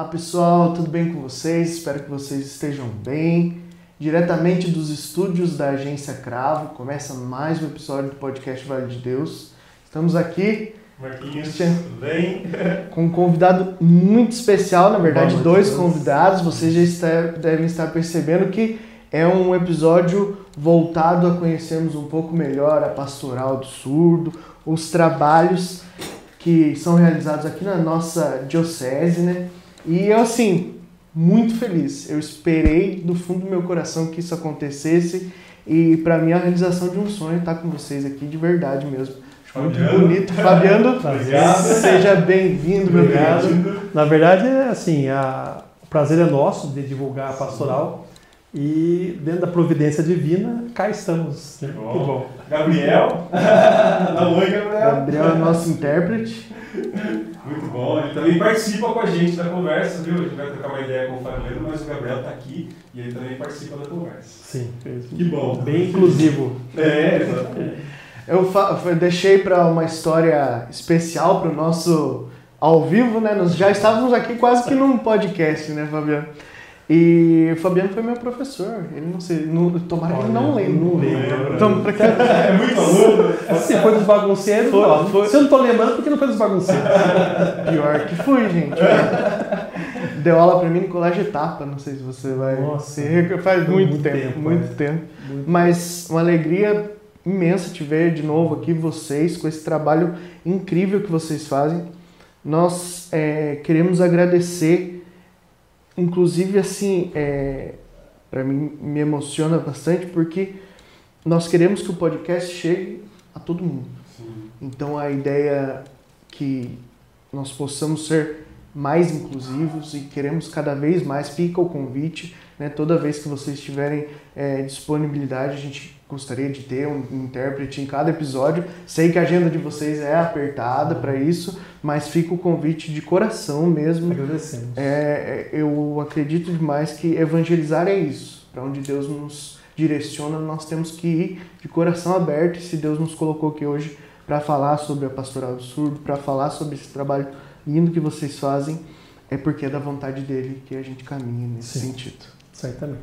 Olá pessoal, tudo bem com vocês? Espero que vocês estejam bem. Diretamente dos estúdios da agência Cravo, começa mais um episódio do podcast Vale de Deus. Estamos aqui Marquinhos, tudo bem? com um convidado muito especial, na verdade, dois convidados. Vocês já está- devem estar percebendo que é um episódio voltado a conhecermos um pouco melhor a pastoral do surdo, os trabalhos que são realizados aqui na nossa diocese, né? E eu, assim, muito feliz. Eu esperei do fundo do meu coração que isso acontecesse e para mim é a realização de um sonho estar com vocês aqui de verdade mesmo. Muito Fabiano. bonito. Fabiano, Obrigado. seja bem-vindo, meu Obrigado. querido. Na verdade, é assim, a- o prazer é nosso de divulgar a pastoral e dentro da providência divina, cá estamos. né? Que bom. Que bom. Gabriel. Dá um oi, Gabriel. Gabriel é nosso intérprete. Muito bom. Ele também participa com a gente da conversa, viu? A gente vai trocar uma ideia com o Fabiano, mas o Gabriel está aqui e ele também participa da conversa. Sim, Que bom. bem inclusivo. É, exatamente. Eu, fa- eu deixei para uma história especial para o nosso ao vivo, né? Nós já estávamos aqui quase que num podcast, né, Fabiano? E o Fabiano foi meu professor. Ele não sei, não, tomara que ele não lembre. não lembro. Então, pra que- É muito aluno. Se foi dos bagunceiros, Foi, ó, foi. se eu não tô lembrando, porque não foi dos bagunceiros. Pior que fui, gente. Deu aula para mim no colégio Etapa. Não sei se você vai. Nossa. se faz muito, Muito tempo, tempo, muito é. tempo. Muito. Mas uma alegria imensa te ver de novo aqui, vocês, com esse trabalho incrível que vocês fazem. Nós é, queremos agradecer, inclusive assim, é, para mim me emociona bastante, porque nós queremos que o podcast chegue a todo mundo. Sim. Então a ideia que nós possamos ser mais inclusivos e queremos cada vez mais, fica o convite, né? toda vez que vocês tiverem é, disponibilidade, a gente gostaria de ter um intérprete em cada episódio. Sei que a agenda de vocês é apertada para isso, mas fica o convite de coração mesmo. Agradecemos. É, é, eu acredito demais que evangelizar é isso. Para onde Deus nos direciona, nós temos que ir de coração aberto. E se Deus nos colocou aqui hoje para falar sobre a pastoral do surdo, para falar sobre esse trabalho lindo que vocês fazem, é porque é da vontade dele que a gente caminha nesse Sim. sentido. Certamente.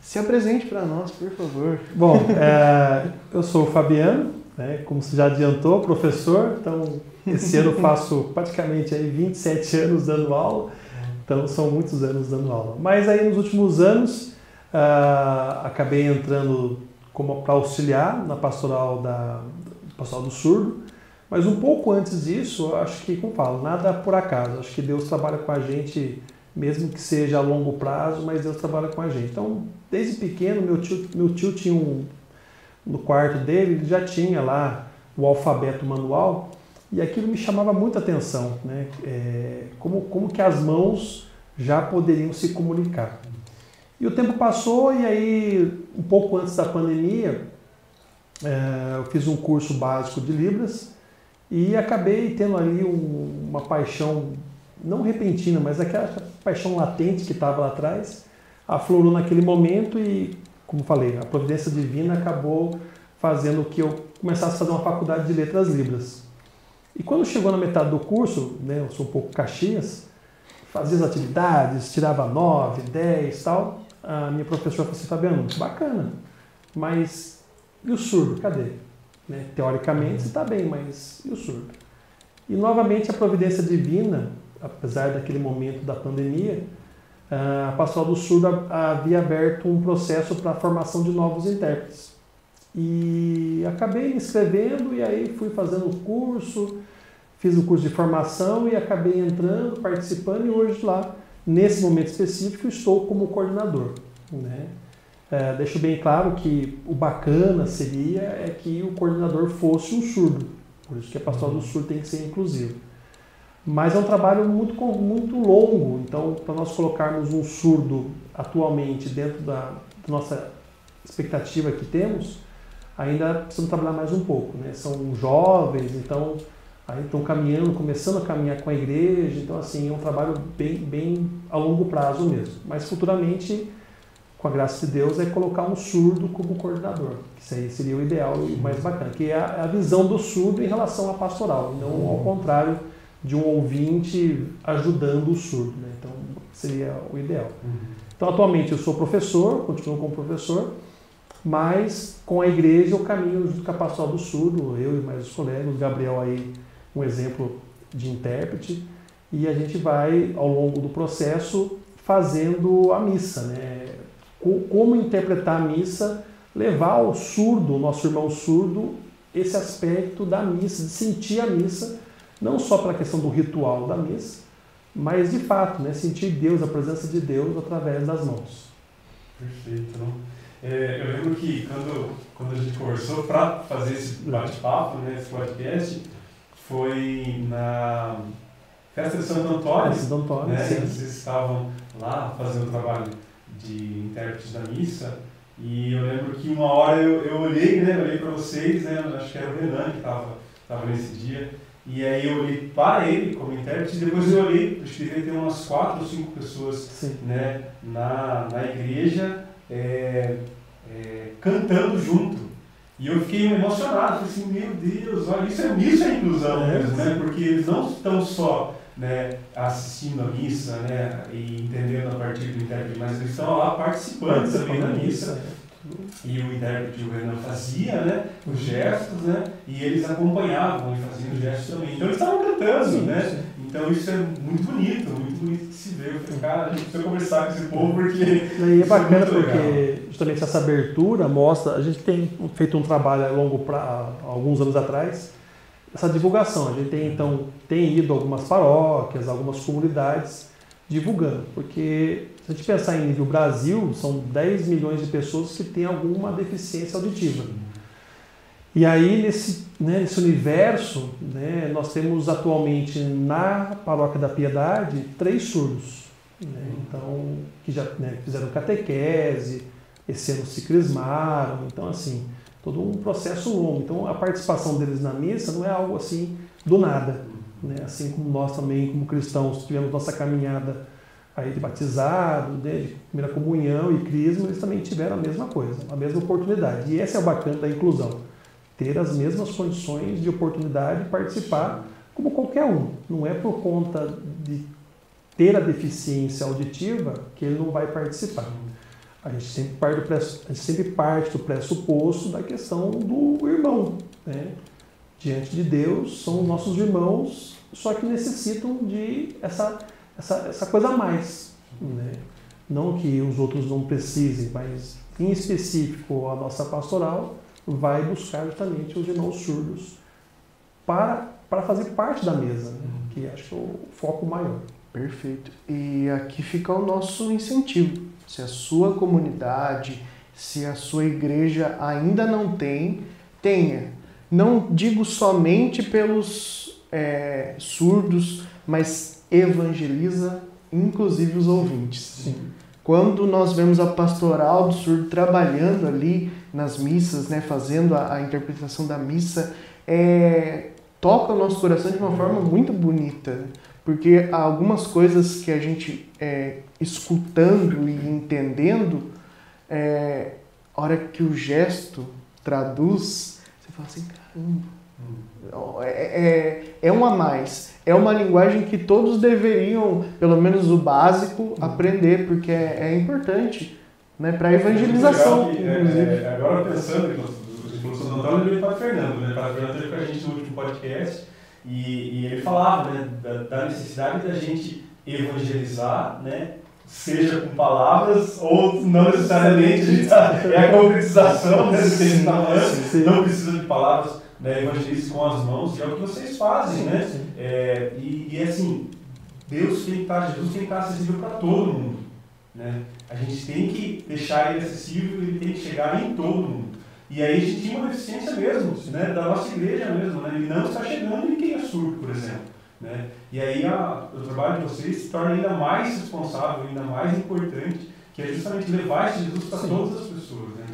Se apresente para nós, por favor. Bom, é, eu sou o Fabiano, né, como você já adiantou, professor, então esse ano eu faço praticamente aí 27 anos dando aula, então são muitos anos dando aula. Mas aí nos últimos anos ah, acabei entrando como para auxiliar na pastoral da pastoral do surdo, mas um pouco antes disso, acho que, como falo, nada por acaso. Acho que Deus trabalha com a gente, mesmo que seja a longo prazo, mas Deus trabalha com a gente. Então, desde pequeno, meu tio, meu tio tinha um. No quarto dele, ele já tinha lá o alfabeto manual e aquilo me chamava muita atenção, né? É, como, como que as mãos já poderiam se comunicar. E o tempo passou e aí, um pouco antes da pandemia, é, eu fiz um curso básico de Libras e acabei tendo ali um- uma paixão, não repentina, mas aquela paixão latente que estava lá atrás, aflorou naquele momento e, como falei, a providência divina acabou fazendo que eu começasse a fazer uma faculdade de letras libras. E quando chegou na metade do curso, né, eu sou um pouco caxias, fazia as atividades, tirava 9, 10 tal, a minha professora falou assim, Fabiano, bacana, mas e o surdo, cadê? Né, Teoricamente você está bem, mas e o surdo? E novamente a providência divina, apesar daquele momento da pandemia, a Pastoral do Surdo a- havia aberto um processo para a formação de novos intérpretes. E acabei me inscrevendo e aí fui fazendo o curso, fiz o curso de formação e acabei entrando, participando e hoje lá, nesse momento específico, estou como coordenador. Né? É, deixo bem claro que o bacana seria é que o coordenador fosse um surdo, por isso que a Pastoral do Surdo tem que ser inclusiva. Mas é um trabalho muito, muito longo, então para nós colocarmos um surdo atualmente dentro da, da nossa expectativa que temos, ainda precisamos trabalhar mais um pouco. Né? São jovens, então estão caminhando, começando a caminhar com a igreja, então assim, é um trabalho bem, bem a longo prazo mesmo. Mas futuramente, com a graça de Deus, é colocar um surdo como coordenador, que seria o ideal e o mais bacana, que é a, a visão do surdo em relação à pastoral, não ao contrário de um ouvinte ajudando o surdo. Né? Então, seria o ideal. Então, atualmente eu sou professor, continuo como professor, mas com a igreja eu caminho junto com a Pastoral do Surdo, eu e mais os colegas, o Gabriel aí, um exemplo de intérprete, e a gente vai, ao longo do processo, fazendo a missa, né? Como interpretar a missa, levar ao surdo, nosso irmão surdo, esse aspecto da missa, de sentir a missa, não só pela questão do ritual da missa, mas de fato, né? sentir Deus, a presença de Deus através das mãos. Perfeito. É, eu lembro que quando, quando a gente conversou para fazer esse bate-papo, né, esse podcast, foi na Festa de Santo Antônio. Festa de Antônio, né? sim. Vocês estavam lá fazendo o trabalho de intérprete da missa. E eu lembro que uma hora eu, eu olhei, né? Olhei para vocês, né? Acho que era o Renan que estava tava nesse dia. E aí eu olhei para ele como intérprete e depois eu olhei, acho que devia ter umas quatro ou cinco pessoas né, na, na igreja é, é, cantando junto. E eu fiquei emocionado, falei assim, meu Deus, olha, isso é, isso é inclusão É, mesmo, né? Porque eles não estão só né, assistindo a missa né, e entendendo a partir do intérprete, mas eles estão lá participando também da missa. E o intérprete, o Renan, fazia né, os gestos, né, e eles acompanhavam e faziam os gestos também. Então eles estavam cantando, Sim, né? sim. Então isso é muito bonito, muito bonito de se ver. Eu falei, cara, a gente precisa conversar com esse povo porque. E é isso bacana muito porque legal. justamente essa abertura mostra, a gente tem feito um trabalho a longo pra, alguns anos atrás, essa divulgação. A gente tem então tem ido a algumas paróquias, algumas comunidades divulgando, porque se a gente pensar em nível Brasil, são 10 milhões de pessoas que têm alguma deficiência auditiva. E aí, nesse, né, nesse universo, né, nós temos atualmente na Paróquia da Piedade três surdos. né, então, que já né, fizeram catequese, esse ano se crismaram. Então, assim, todo um processo longo. Então, a participação deles na missa não é algo assim do nada. Né? Assim como nós também, como cristãos, tivemos nossa caminhada aí de batizado, né, de primeira comunhão e crisma, eles também tiveram a mesma coisa, a mesma oportunidade. E esse é o bacana da inclusão ter as mesmas condições de oportunidade de participar como qualquer um. Não é por conta de ter a deficiência auditiva que ele não vai participar. A gente sempre parte do, presso, a gente sempre parte do pressuposto da questão do irmão. Né? Diante de Deus, são nossos irmãos, só que necessitam de essa, essa, essa coisa a mais. Né? Não que os outros não precisem, mas em específico a nossa pastoral vai buscar justamente os irmãos surdos para, para fazer parte da mesa, né? que acho que é o foco maior. Perfeito. E aqui fica o nosso incentivo. Se a sua comunidade, se a sua igreja ainda não tem, tenha. Não digo somente pelos é, surdos, mas evangeliza inclusive os ouvintes. Sim. Quando nós vemos a pastoral do surdo trabalhando ali nas missas, né, fazendo a, a interpretação da missa, é, toca o nosso coração de uma forma muito bonita. Porque há algumas coisas que a gente, é, escutando e entendendo, é, a hora que o gesto traduz, fala assim, caramba, é, é, é um a mais. É uma linguagem que todos deveriam, pelo menos o básico, aprender, porque é, é importante né, para a evangelização, Legal que, é, inclusive. é, agora pensando o Antônio, ele para Fernando, né? Para Fernando teve com a gente no último podcast e, e ele falava né, da, da necessidade da gente evangelizar, né? Seja com palavras ou não necessariamente, a gente tá- é a concretização né, do que a gente está falando. Não precisa de palavras, né, evangelize com as mãos, que é o que vocês fazem, né? Sim. É, e, e assim, Deus tem que estar, Jesus tem que estar acessível para todo mundo. Né? A gente tem que deixar ele acessível, ele tem que chegar em todo mundo. E aí a gente tinha uma deficiência mesmo, né? da nossa igreja mesmo. Né? Ele não está chegando em quem é surdo, por exemplo. Né? E aí a, o trabalho de vocês se torna ainda mais responsável, ainda mais importante, que é justamente levar esse Jesus para Sim. todas as pessoas, né?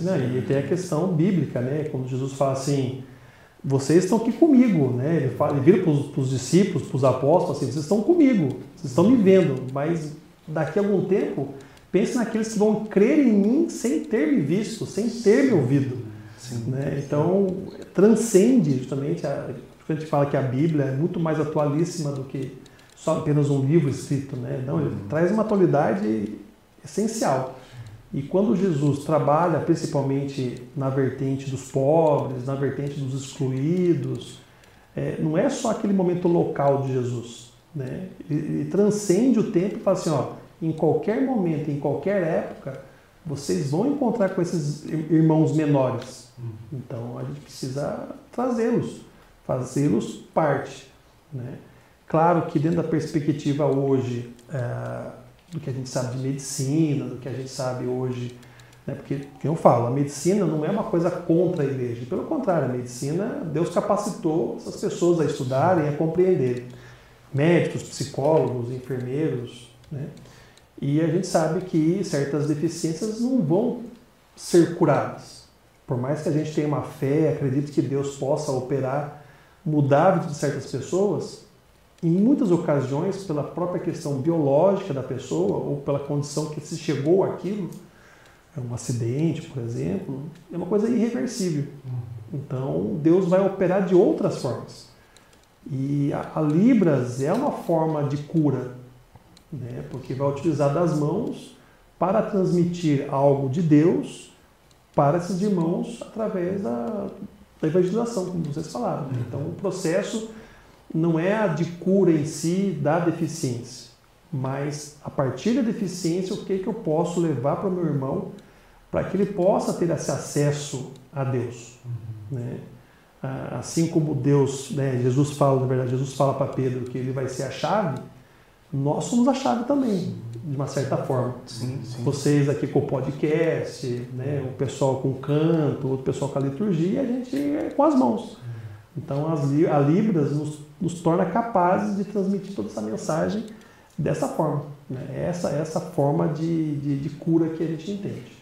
Não, e tem a questão bíblica, né? Quando Jesus fala assim, vocês estão aqui comigo, né? Ele, fala, ele vira para os discípulos, para os apóstolos, assim, vocês estão comigo, vocês estão me vendo, mas daqui a algum tempo, pense naqueles que vão crer em mim sem ter me visto, sem ter me ouvido. Sim. Né? Então, transcende justamente, a, a gente fala que a Bíblia é muito mais atualíssima do que só apenas um livro escrito, né? Não, ele uhum. traz uma atualidade essencial. E quando Jesus trabalha principalmente na vertente dos pobres, na vertente dos excluídos, é, não é só aquele momento local de Jesus. Né? Ele, transcende o tempo e fala assim: ó, em qualquer momento, em qualquer época, vocês vão encontrar com esses irmãos menores. Uhum. Então a gente precisa trazê-los, fazê-los parte. Né? Claro que dentro da perspectiva hoje. É, do que a gente sabe de medicina, do que a gente sabe hoje. Né? Porque, como eu falo, a medicina não é uma coisa contra a igreja. Pelo contrário, a medicina, Deus capacitou essas pessoas a estudarem, a compreenderem. Médicos, psicólogos, enfermeiros. Né? E a gente sabe que certas deficiências não vão ser curadas. Por mais que a gente tenha uma fé, acredite que Deus possa operar, mudar a vida de certas pessoas, em muitas ocasiões, pela própria questão biológica da pessoa ou pela condição que se chegou àquilo, é um acidente, por exemplo, é uma coisa irreversível. Então, Deus vai operar de outras formas. E a, Libras é uma forma de cura, né? porque vai utilizar das mãos para transmitir algo de Deus para esses irmãos através da, da evangelização, como vocês falaram. Né? Então, o processo não é a de cura em si da deficiência, mas a partir da deficiência, o que, que eu posso levar para o meu irmão para que ele possa ter esse acesso a Deus. Uhum. Né? Assim como Deus, né, Jesus fala, na verdade, Jesus fala para Pedro que ele vai ser a chave, nós somos a chave também, de uma certa forma. Sim, sim. Vocês aqui com o podcast, né, o pessoal com o canto, o pessoal com a liturgia, a gente é com as mãos. Então as, a Libras nos, nos torna capazes de transmitir toda essa mensagem dessa forma. Né? Essa essa forma de, de, de, cura que a gente entende.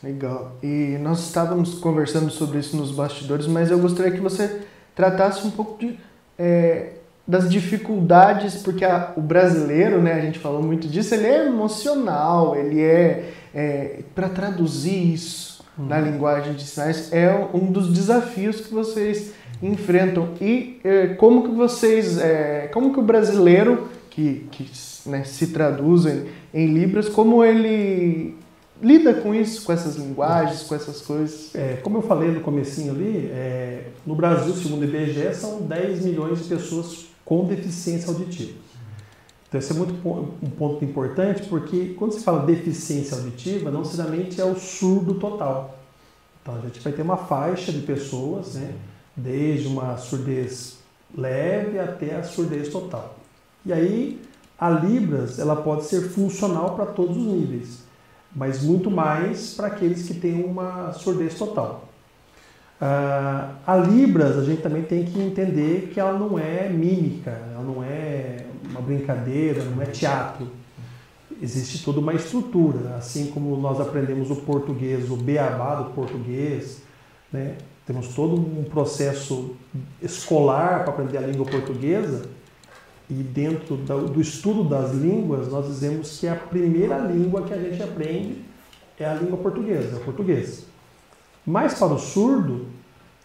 Legal. E nós estávamos conversando sobre isso nos bastidores, mas eu gostaria que você tratasse um pouco de, é, das dificuldades, porque a, o brasileiro, né, a gente falou muito disso, ele é emocional, ele é, é para traduzir isso hum. na linguagem de sinais é um dos desafios que vocês enfrentam e é, como que vocês, é, como que o brasileiro que, que né, se traduz em, em, libras, como ele lida com isso, com essas linguagens, com essas coisas? É, como eu falei no comecinho ali, é, no Brasil, segundo o IBGE, são 10 milhões de pessoas com deficiência auditiva. Então, esse é muito um ponto importante, porque quando se fala deficiência auditiva, não necessariamente é o surdo total. Então, a gente vai ter uma faixa de pessoas, né? Desde uma surdez leve até a surdez total. E aí a Libras ela pode ser funcional para todos os níveis, mas muito mais para aqueles que têm uma surdez total. Uh, a Libras a gente também tem que entender que ela não é mímica, ela não é uma brincadeira, não é teatro. Existe toda uma estrutura, assim como nós aprendemos o português, o beabá do português, né? Temos todo um processo escolar para aprender a língua portuguesa e dentro do estudo das línguas nós dizemos que a primeira língua que a gente aprende é a língua portuguesa, é o português. Mas para o surdo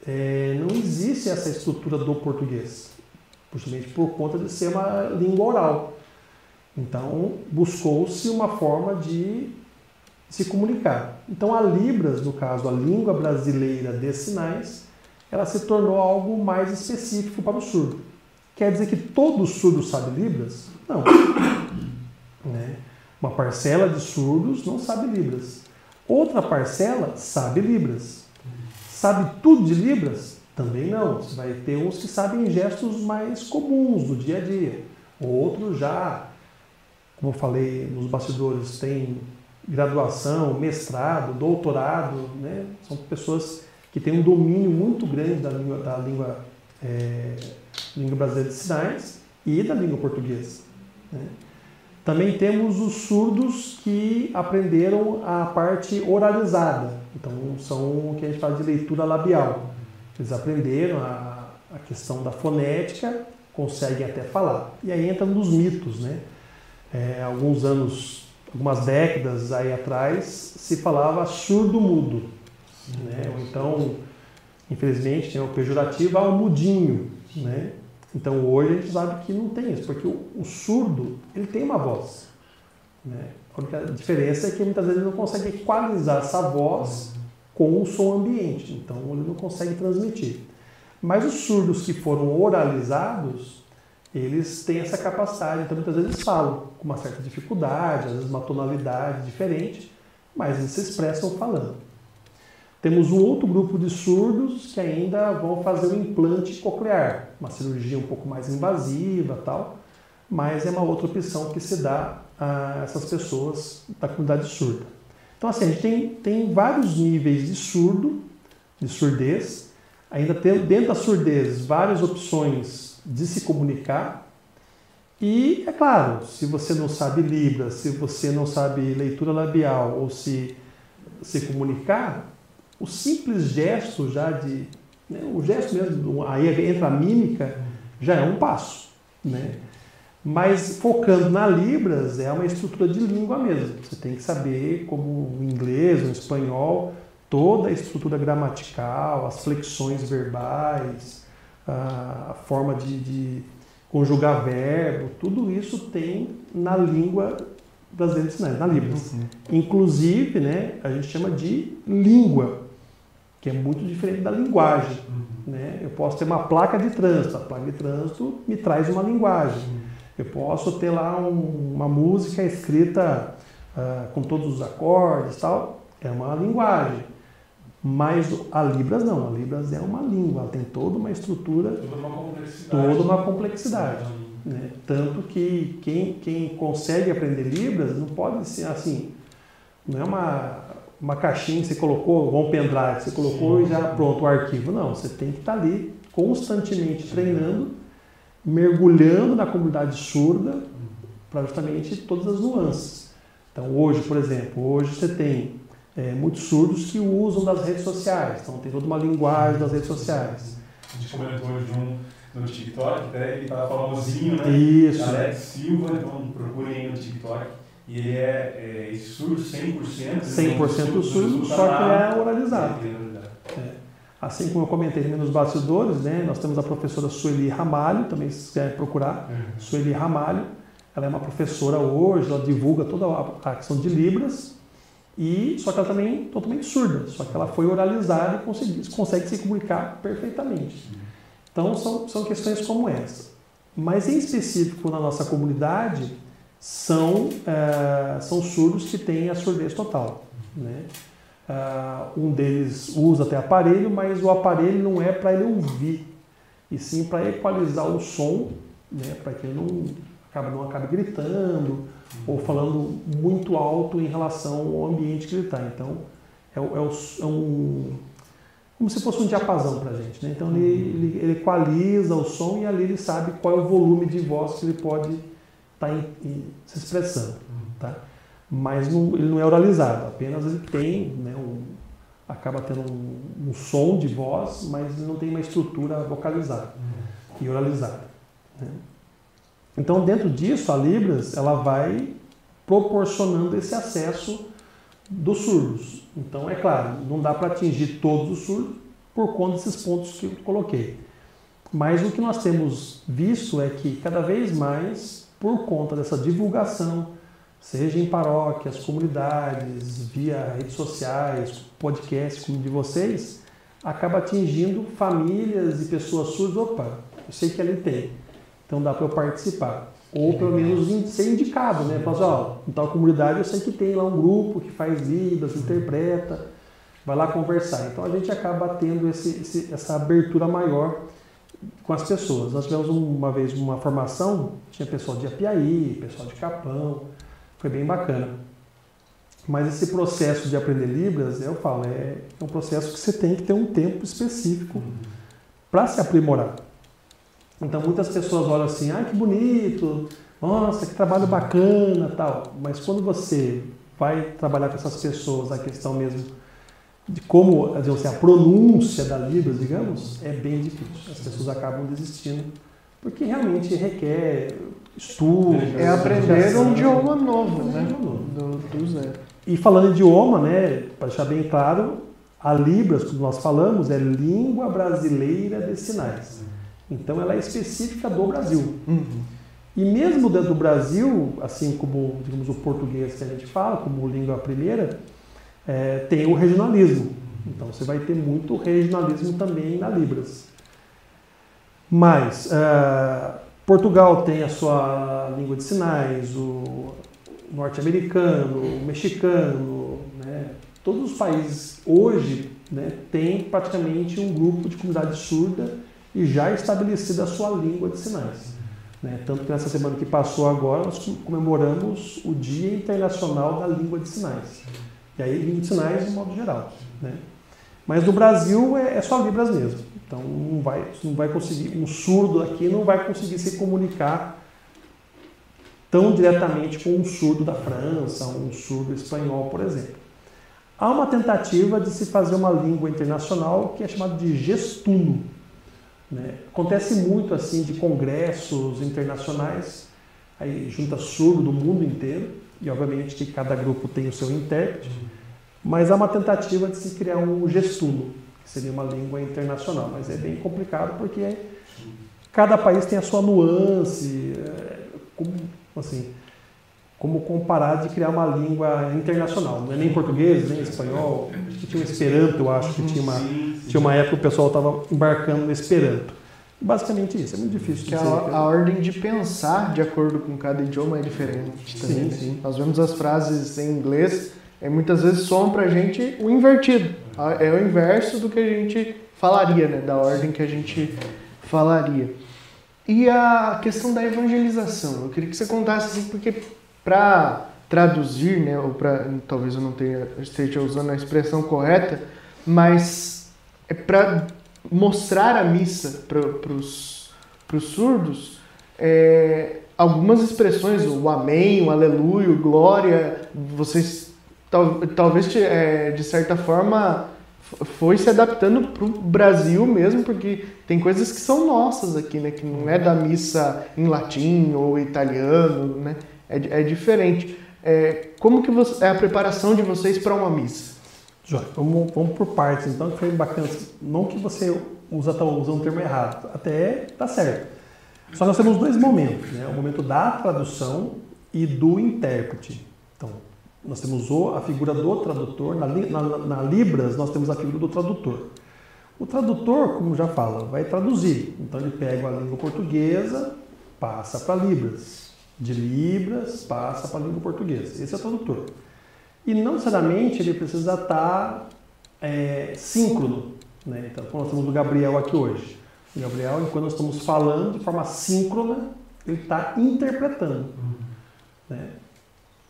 é, não existe essa estrutura do português, justamente por conta de ser uma língua oral. Então buscou-se uma forma de se comunicar. Então a Libras, no caso a língua brasileira de sinais, ela se tornou algo mais específico para o surdo. Quer dizer que todo surdo sabe Libras? Não. Né? Uma parcela de surdos não sabe Libras. Outra parcela sabe Libras. Sabe tudo de Libras? Também não. Você vai ter uns que sabem gestos mais comuns do dia a dia. Outros já, como eu falei nos bastidores, tem graduação, mestrado, doutorado, né? são pessoas que têm um domínio muito grande da língua, da língua, é, língua brasileira de sinais e da língua portuguesa. Né? Também temos os surdos que aprenderam a parte oralizada, então são o que a gente fala de leitura labial. Eles aprenderam a, a questão da fonética, conseguem até falar. E aí entra nos mitos, né? É, alguns anos algumas décadas aí atrás, se falava surdo-mudo. Né? Ou então, infelizmente, tem o pejorativo ao mudinho. Né? Então hoje a gente sabe que não tem isso, porque o, o surdo ele tem uma voz. Né? A única diferença é que muitas vezes ele não consegue equalizar essa voz com o som ambiente, então ele não consegue transmitir. Mas os surdos que foram oralizados, eles têm essa capacidade, então muitas vezes falam com uma certa dificuldade, às vezes uma tonalidade diferente, mas eles se expressam falando. Temos um outro grupo de surdos que ainda vão fazer o implante coclear, uma cirurgia um pouco mais invasiva tal, mas é uma outra opção que se dá a essas pessoas da comunidade surda. Então, assim, a gente tem, tem vários níveis de surdo, de surdez, ainda tem dentro da surdez várias opções de se comunicar. E, é claro, se você não sabe Libras, se você não sabe leitura labial ou se se comunicar, o simples gesto já de. Né, o gesto mesmo, aí entra a mímica, já é um passo. Né? Mas focando na Libras, é uma estrutura de língua mesmo. Você tem que saber, como o inglês, o espanhol, toda a estrutura gramatical, as flexões verbais, a forma de, de conjugar verbo, tudo isso tem na língua brasileira de sinais, na Libras. Inclusive, né, a gente chama de língua, que é muito diferente da linguagem. Uhum. Né? Eu posso ter uma placa de trânsito, a placa de trânsito me traz uma linguagem. Uhum. Eu posso ter lá um, uma música escrita uh, com todos os acordes tal, é uma linguagem. Mas a Libras não, a Libras é uma língua, ela tem toda uma estrutura, toda uma complexidade. Toda uma complexidade né? Tanto que quem, quem consegue aprender Libras não pode ser assim, não é uma, uma caixinha que você colocou, ou um pendrive, você colocou Sim. e já pronto o arquivo. Não, você tem que estar ali constantemente treinando, mergulhando na comunidade surda para justamente todas as nuances. Então hoje, por exemplo, hoje você tem é, muitos surdos que usam das redes sociais, então tem toda uma linguagem das redes sociais. A gente comentou hoje um no TikTok, até ele tá famosinho, né? Isso. Alex Silva, então procurem aí no TikTok. E ele é, é surdo 100%. 100% surdo, só que ele é oralizado. É. Assim como eu comentei nos bastidores, né, nós temos a professora Sueli Ramalho, também se quiser procurar, uhum. Sueli Ramalho. Ela é uma professora hoje, ela divulga toda a questão de Libras, e só que ela também é totalmente surda, só que ela foi oralizada e consegue, consegue se comunicar perfeitamente. Então, são, são questões como essa. Mas, em específico, na nossa comunidade, são, é, são surdos que têm a surdez total. Né? Uh, um deles usa até aparelho, mas o aparelho não é para ele ouvir, e sim para equalizar o som, né? para que ele não acabe, não acabe gritando ou falando muito alto em relação ao ambiente que ele está. Então, é, é, é um, como se fosse um diapasão para a gente. Né? Então ele, ele, ele, equaliza o som e ali ele sabe qual é o volume de voz que ele pode estar tá se expressando. Tá? Mas ele não é oralizado, apenas ele tem, né, um, acaba tendo um, um, som de voz, mas não tem uma estrutura vocalizada e oralizada. Né? Então dentro disso a Libras ela vai proporcionando esse acesso dos surdos. Então, é claro, não dá para atingir todos os surdos por conta desses pontos que eu coloquei. Mas o que nós temos visto é que cada vez mais, por conta dessa divulgação, seja em paróquias, comunidades, via redes sociais, podcasts como de vocês, acaba atingindo famílias e pessoas surdas. Opa, eu sei que ali tem, então dá para eu participar. Ou pelo menos ser indicado, né? Falar assim, ó, em tal comunidade eu sei que tem lá um grupo que faz libras, interpreta, vai lá conversar. Então a gente acaba tendo esse, esse, essa abertura maior com as pessoas. Nós tivemos uma vez uma formação, tinha pessoal de Apiaí, pessoal de Capão, foi bem bacana. Mas esse processo de aprender Libras, eu falo, é, é um processo que você tem que ter um tempo específico para se aprimorar. Então muitas pessoas olham assim, ah, que bonito, nossa, que trabalho bacana, tal. Mas quando você vai trabalhar com essas pessoas, a questão mesmo de como assim, a pronúncia da Libras, digamos, é bem difícil. As pessoas acabam desistindo porque realmente requer estudo. É aprender um idioma novo, né? Do, do zero. E falando em idioma, né, para deixar bem claro, a Libras, como nós falamos, é língua brasileira de sinais. Então ela é específica do Brasil. Uhum. E mesmo dentro do Brasil, assim como digamos, o português que a gente fala, como língua primeira, é, tem o regionalismo. Então você vai ter muito regionalismo também na Libras. Mas uh, Portugal tem a sua língua de sinais, o norte-americano, o mexicano, né? todos os países hoje né, têm praticamente um grupo de comunidade surda e já estabelecida a sua língua de sinais. Né? Tanto que nessa semana que passou agora nós comemoramos o Dia Internacional da Língua de Sinais. E aí língua de sinais de modo geral. Né? Mas no Brasil é, é só Libras mesmo. Então não vai, não vai conseguir, um surdo aqui não vai conseguir se comunicar tão diretamente com um surdo da França, um surdo espanhol, por exemplo. Há uma tentativa de se fazer uma língua internacional que é chamada de gestuno. Né? Acontece muito assim de congressos internacionais, aí junta surdo do mundo inteiro, e obviamente que cada grupo tem o seu intérprete, mas há uma tentativa de se criar um gestuno, que seria uma língua internacional, mas é bem complicado porque cada país tem a sua nuance, é, como, assim, como comparar de criar uma língua internacional, não é nem português, nem espanhol, tinha um Esperanto, eu acho que tinha uma, tinha uma época que o pessoal estava embarcando no Esperanto. Basicamente isso, é muito difícil. Que a, a, ordem de pensar de acordo com cada idioma é diferente também. Sim, sim. Nós vemos as frases em inglês e muitas vezes soam para a gente o invertido. É o inverso do que a gente falaria, né? da ordem que a gente falaria. E a questão da evangelização, eu queria que você contasse assim, porque para traduzir, né, ou para talvez eu não tenha esteja usando a expressão correta, mas é para mostrar a missa para os surdos, é, algumas expressões, o amém, o aleluia, o glória, vocês tal, talvez é, de certa forma foi se adaptando para o Brasil mesmo, porque tem coisas que são nossas aqui, né? Que não é da missa em latim ou italiano, né? É, é diferente. É, como que você, é a preparação de vocês para uma missa? Joia, vamos, vamos por partes, então, que foi bacana. Não que você usa, tá usando o termo errado, até tá certo. Só nós temos dois momentos, né? O momento da tradução e do intérprete. Então, nós temos a figura do tradutor, na, na, na, Libras nós temos a figura do tradutor. O tradutor, como já fala, vai traduzir. Então ele pega a língua portuguesa, passa para Libras. De Libras, passa para a língua portuguesa. Esse é o tradutor. E não necessariamente ele precisa estar é, síncrono. Né? Então, como nós temos o Gabriel aqui hoje. O Gabriel, enquanto nós estamos falando de forma síncrona, ele está interpretando. Né?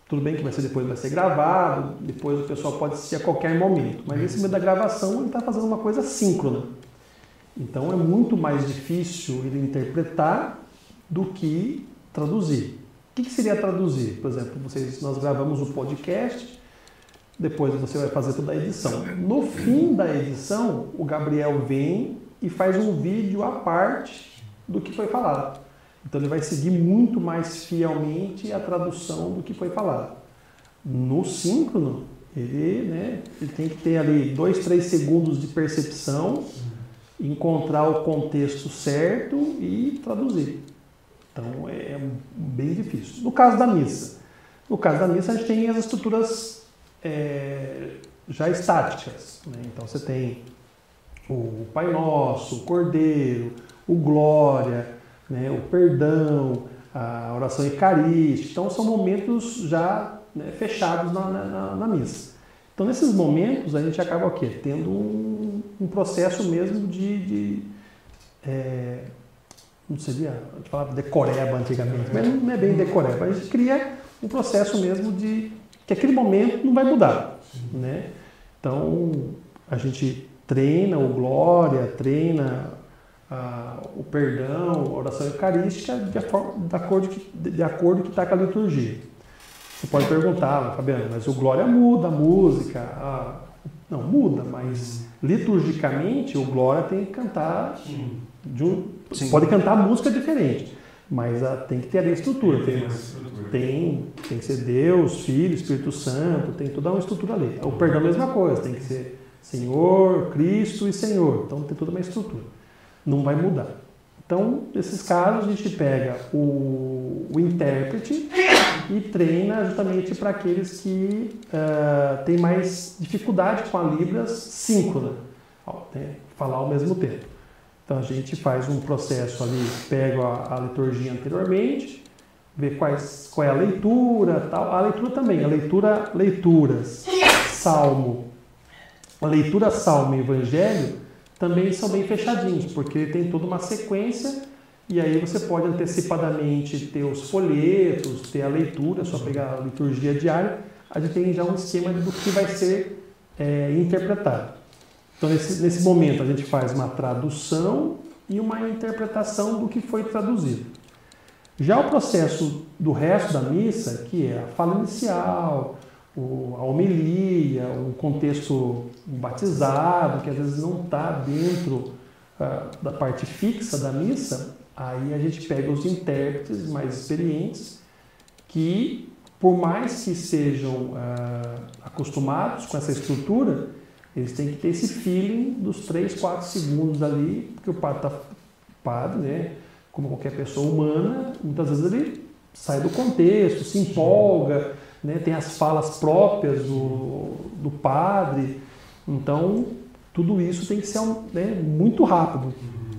Tudo bem que vai ser depois vai ser gravado, depois o pessoal pode assistir a qualquer momento. Mas nesse momento da gravação ele está fazendo uma coisa síncrona. Então é muito mais difícil ele interpretar do que traduzir. O que, seria traduzir? Por exemplo, vocês, nós gravamos o podcast, depois você vai fazer toda a edição. No fim da edição, o Gabriel vem e faz um vídeo à parte do que foi falado. Então ele vai seguir muito mais fielmente a tradução do que foi falado. No síncrono, ele, né, ele tem que ter ali dois, três segundos de percepção, encontrar o contexto certo e traduzir. Então é bem difícil. No caso da missa, no caso da missa a gente tem as estruturas é, já estáticas. Né? Então você tem o Pai Nosso, o Cordeiro, o Glória, né, o perdão, a oração eucarística. Então, são momentos já né, fechados na, na, na, missa. Então, nesses momentos, a gente acaba o quê? Tendo um, um processo mesmo de. de é, não seria, a gente falava decoreba antigamente, mas não é bem decoreba. A gente cria um processo mesmo de que aquele momento não vai mudar. Né? Então, a gente treina o glória, treina o perdão, a oração eucarística de, de acordo que de acordo que está com a liturgia. Você pode perguntar, Fabiano, mas o glória muda a música? A... Não, muda, mas liturgicamente o glória tem que cantar de um, pode cantar música diferente, mas a, tem que ter a estrutura. Tem, tem, tem que ser Deus, Filho, Espírito Santo, tem toda uma estrutura ali. O perdão é a mesma coisa, tem que ser Senhor, Cristo e Senhor. Então tem toda uma estrutura não vai mudar. Então, nesses casos, a gente pega o, o intérprete e treina justamente para aqueles que uh, têm mais dificuldade com a Libras síncrona, né? falar ao mesmo tempo. Então, a gente faz um processo ali, pega a, a liturgia anteriormente, vê quais, qual é a leitura, tal. A leitura também, a leitura, leituras, salmo, a leitura salmo e evangelho também são bem fechadinhos, porque tem toda uma sequência e aí você pode antecipadamente ter os folhetos, ter a leitura, só pegar a liturgia diária, a gente tem já um esquema do que vai ser é, interpretado. Então, nesse, nesse momento, a gente faz uma tradução e uma interpretação do que foi traduzido. Já o processo do resto da missa, que é a fala inicial, a homilia, o contexto batizado, que às vezes não está dentro uh, da parte fixa da missa, aí a gente pega os intérpretes mais experientes que, por mais que sejam uh, acostumados com essa estrutura, eles têm que ter esse feeling dos 3, 4 segundos ali, porque o padre está padre, né? Como qualquer pessoa humana, muitas vezes ele sai do contexto, se empolga, né, tem as falas próprias do, do padre. Então, tudo isso tem que ser né, muito rápido,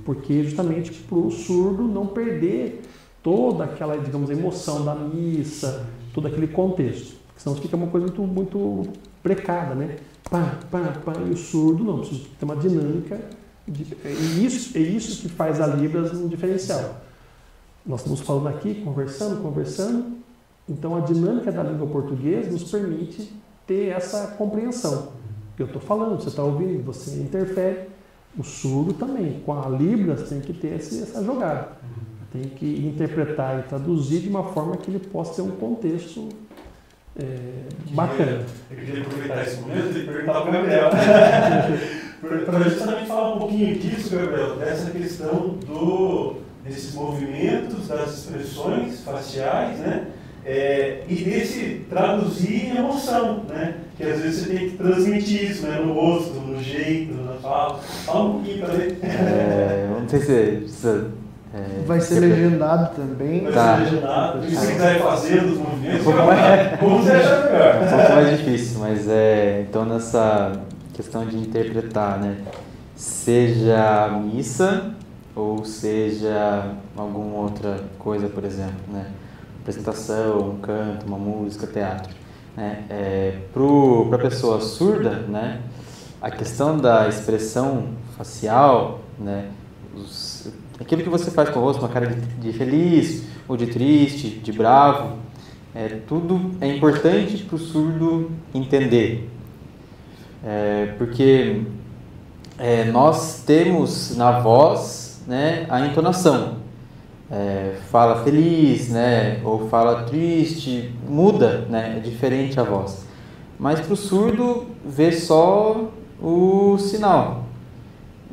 porque justamente para o surdo não perder toda aquela, digamos, emoção da missa, todo aquele contexto. Senão fica uma coisa muito, muito precada, né? Pá, pá, pá, e o surdo não, precisa ter uma dinâmica. De, e isso, é isso que faz a Libras um diferencial. Nós estamos falando aqui, conversando, conversando, então, a dinâmica da língua portuguesa nos permite ter essa compreensão. Eu estou falando, você está ouvindo, você interfere. O surdo também, com a Libras, tem que ter essa jogada. Tem que interpretar e traduzir de uma forma que ele possa ter um contexto é, bacana. Eu queria aproveitar esse momento e perguntar para o Gabriel. para justamente falar um pouquinho disso, Gabriel, dessa questão do, desses movimentos, das expressões faciais, né? É, e desse traduzir em emoção, né? Que às vezes você tem que transmitir isso, né? No rosto, no jeito, na fala. Fala um pouquinho para ver. É, não sei se precisa. É, Vai ser legendado também. Vai tá. ser legendado. E se você quiser fazer os movimentos, um mais... como você achar melhor. Um pouco mais difícil, mas é. Então nessa questão de interpretar, né? Seja a missa ou seja alguma outra coisa, por exemplo, né? apresentação, um canto, uma música, teatro. Né? É, Para a pessoa surda, né, a questão da expressão facial, né, os, aquilo que você faz com o rosto, uma cara de, de feliz ou de triste, de bravo, é, tudo é importante para o surdo entender. É, porque é, nós temos na voz né, a entonação é, fala feliz, né, ou fala triste, muda, né, é diferente a voz. Mas para o surdo, vê só o sinal.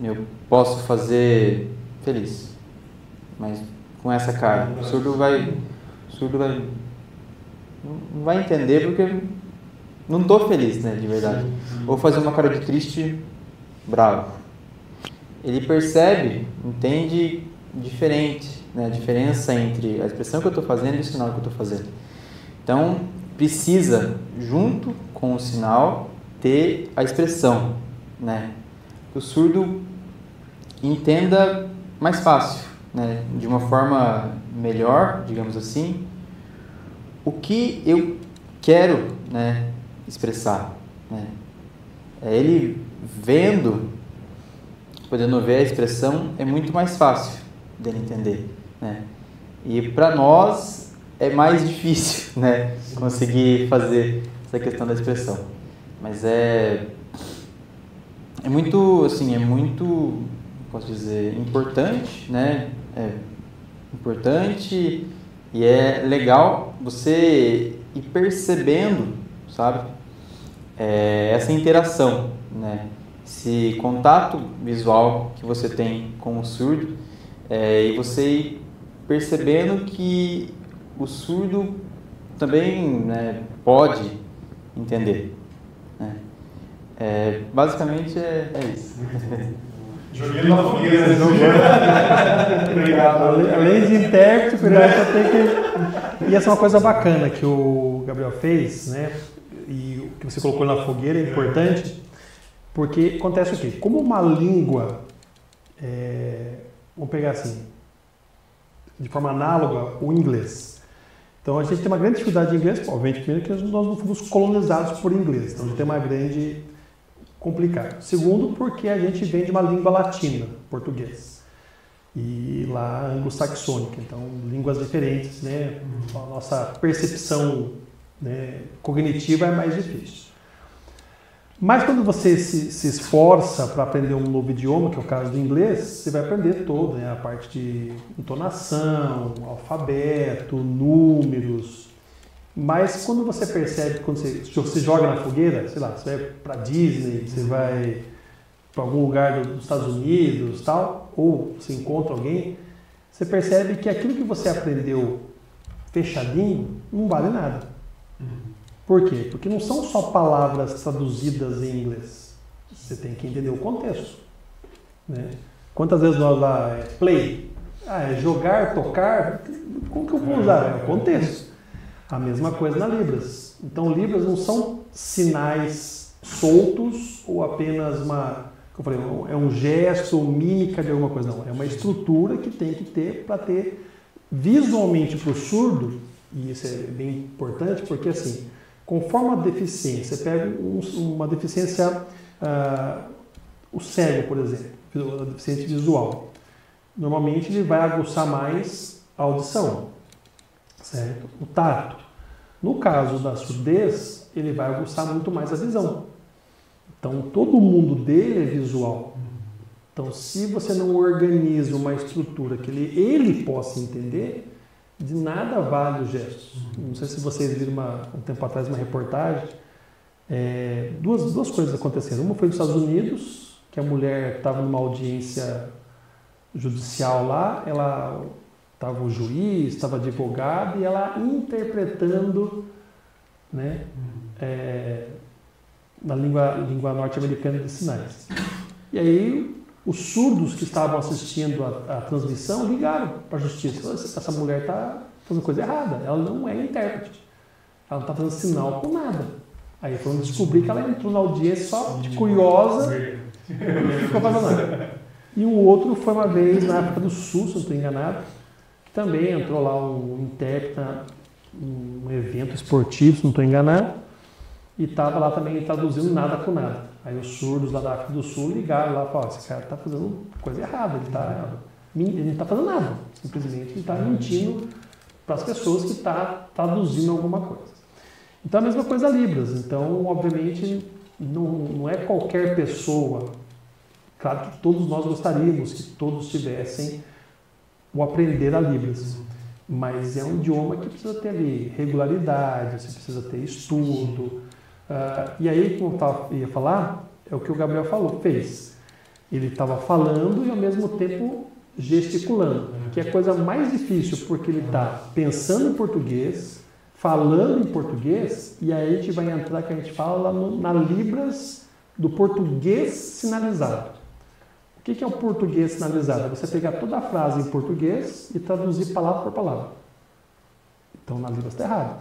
Eu posso fazer feliz, mas com essa cara. O surdo vai, o surdo vai, não vai entender porque não estou feliz, né, de verdade. Vou fazer uma cara de triste, bravo. Ele percebe, entende diferente né, a diferença entre a expressão que eu estou fazendo e o sinal que eu estou fazendo. Então, precisa, junto com o sinal, ter a expressão, né? Que o surdo entenda mais fácil, né? De uma forma melhor, digamos assim, o que eu quero, né? Expressar, né? É ele vendo, podendo ver a expressão, é muito mais fácil dele entender. Né? E para nós é mais difícil né, conseguir fazer essa questão da expressão. Mas é, é muito, assim, é muito, posso dizer, importante, né? É importante e é legal você ir percebendo, sabe? É, essa interação, né? Esse contato visual que você tem com o surdo é, e você ir percebendo que o surdo também né, pode entender. Né? É, basicamente é, é isso. Joguei na fogueira. Obrigado. Além, de intérprete, cuidado, você tem que. E essa é uma coisa bacana que o Gabriel fez, né? E o que você colocou na fogueira é importante, porque acontece o quê? Como uma língua, é, vamos pegar assim, de forma análoga, o inglês. Então a gente tem uma grande dificuldade de inglês, obviamente, primeiro que nós não fomos colonizados por inglês, então a gente tem uma grande complicado. Segundo, porque a gente vem de uma língua latina, português. E lá anglo-saxônica, então línguas diferentes, né? A nossa percepção né, cognitiva é mais difícil. Mas quando você se, se esforça para aprender um novo idioma, que é o caso do inglês, você vai aprender todo, né? a parte de entonação, alfabeto, números, mas quando você percebe, quando você, você joga na fogueira, sei lá, você vai para Disney, você vai para algum lugar dos Estados Unidos, tal, ou você encontra alguém, você percebe que aquilo que você aprendeu fechadinho não vale nada. Por quê? Porque não são só palavras traduzidas em inglês. Você tem que entender o contexto. Né? Quantas vezes nós lá é play? Ah, é jogar, tocar. Como que eu vou usar? É o contexto. A mesma coisa na Libras. Então, Libras não são sinais soltos ou apenas uma. Eu falei, é um gesto ou mímica de alguma coisa. Não, é uma estrutura que tem que ter para ter visualmente para o surdo, e isso é bem importante, porque assim, conforme a deficiência, você pega um, uma deficiência, uh, o cego, por exemplo, a deficiência visual. Normalmente ele vai aguçar mais a audição certo? O tato. No caso da surdez, ele vai aguçar muito mais a visão. Então, todo o mundo dele é visual. Então, se você não organiza uma estrutura que ele, ele possa entender, de nada vale os gestos. Não sei se vocês viram uma, um tempo atrás uma reportagem. É, duas, duas coisas acontecendo. Uma foi nos Estados Unidos, que a mulher estava numa audiência judicial lá, ela Estava o juiz, estava advogado e ela interpretando né, é, na língua, língua norte-americana de sinais. E aí os surdos que estavam assistindo a, a transmissão ligaram para a justiça. Essa mulher está fazendo coisa errada, ela não é intérprete. Ela não está fazendo sinal com nada. Aí foram descobrir que ela entrou na audiência só de curiosa e ficou fazendo E o outro foi uma vez na África do Sul, se não estou enganado, também entrou lá um intérprete, um evento esportivo, se não estou enganado, e estava lá também traduzindo nada com nada. Aí os surdos lá da África do Sul ligaram lá e falaram, esse cara está fazendo coisa errada, ele, tá, ele não está fazendo nada, simplesmente ele está mentindo para as pessoas que está traduzindo alguma coisa. Então a mesma coisa Libras, então obviamente não, não é qualquer pessoa, claro que todos nós gostaríamos que todos tivessem o aprender a Libras. Mas é um idioma que precisa ter ali regularidade, você precisa ter estudo. Uh, e aí, como eu ia falar, é o que o Gabriel falou, fez. Ele estava falando e ao mesmo tempo gesticulando, que é a coisa mais difícil, porque ele está pensando em português, falando em português, e aí a gente vai entrar, que a gente fala na Libras do português sinalizado que, que é o português sinalizado? Você pegar toda a frase em português e traduzir palavra por palavra. Então, na língua está errado.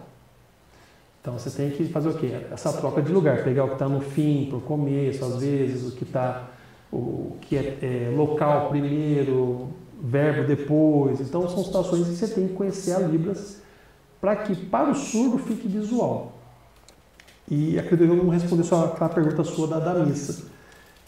Então, você tem que fazer o quê? Essa troca de lugar. Pegar o que está no fim, para o começo, às vezes, o que está... O que é, é local primeiro, verbo depois. Então, são situações que você tem que conhecer a Libras para que, para o surdo, fique visual. E acredito que eu não respondi só aquela pergunta sua da, da missa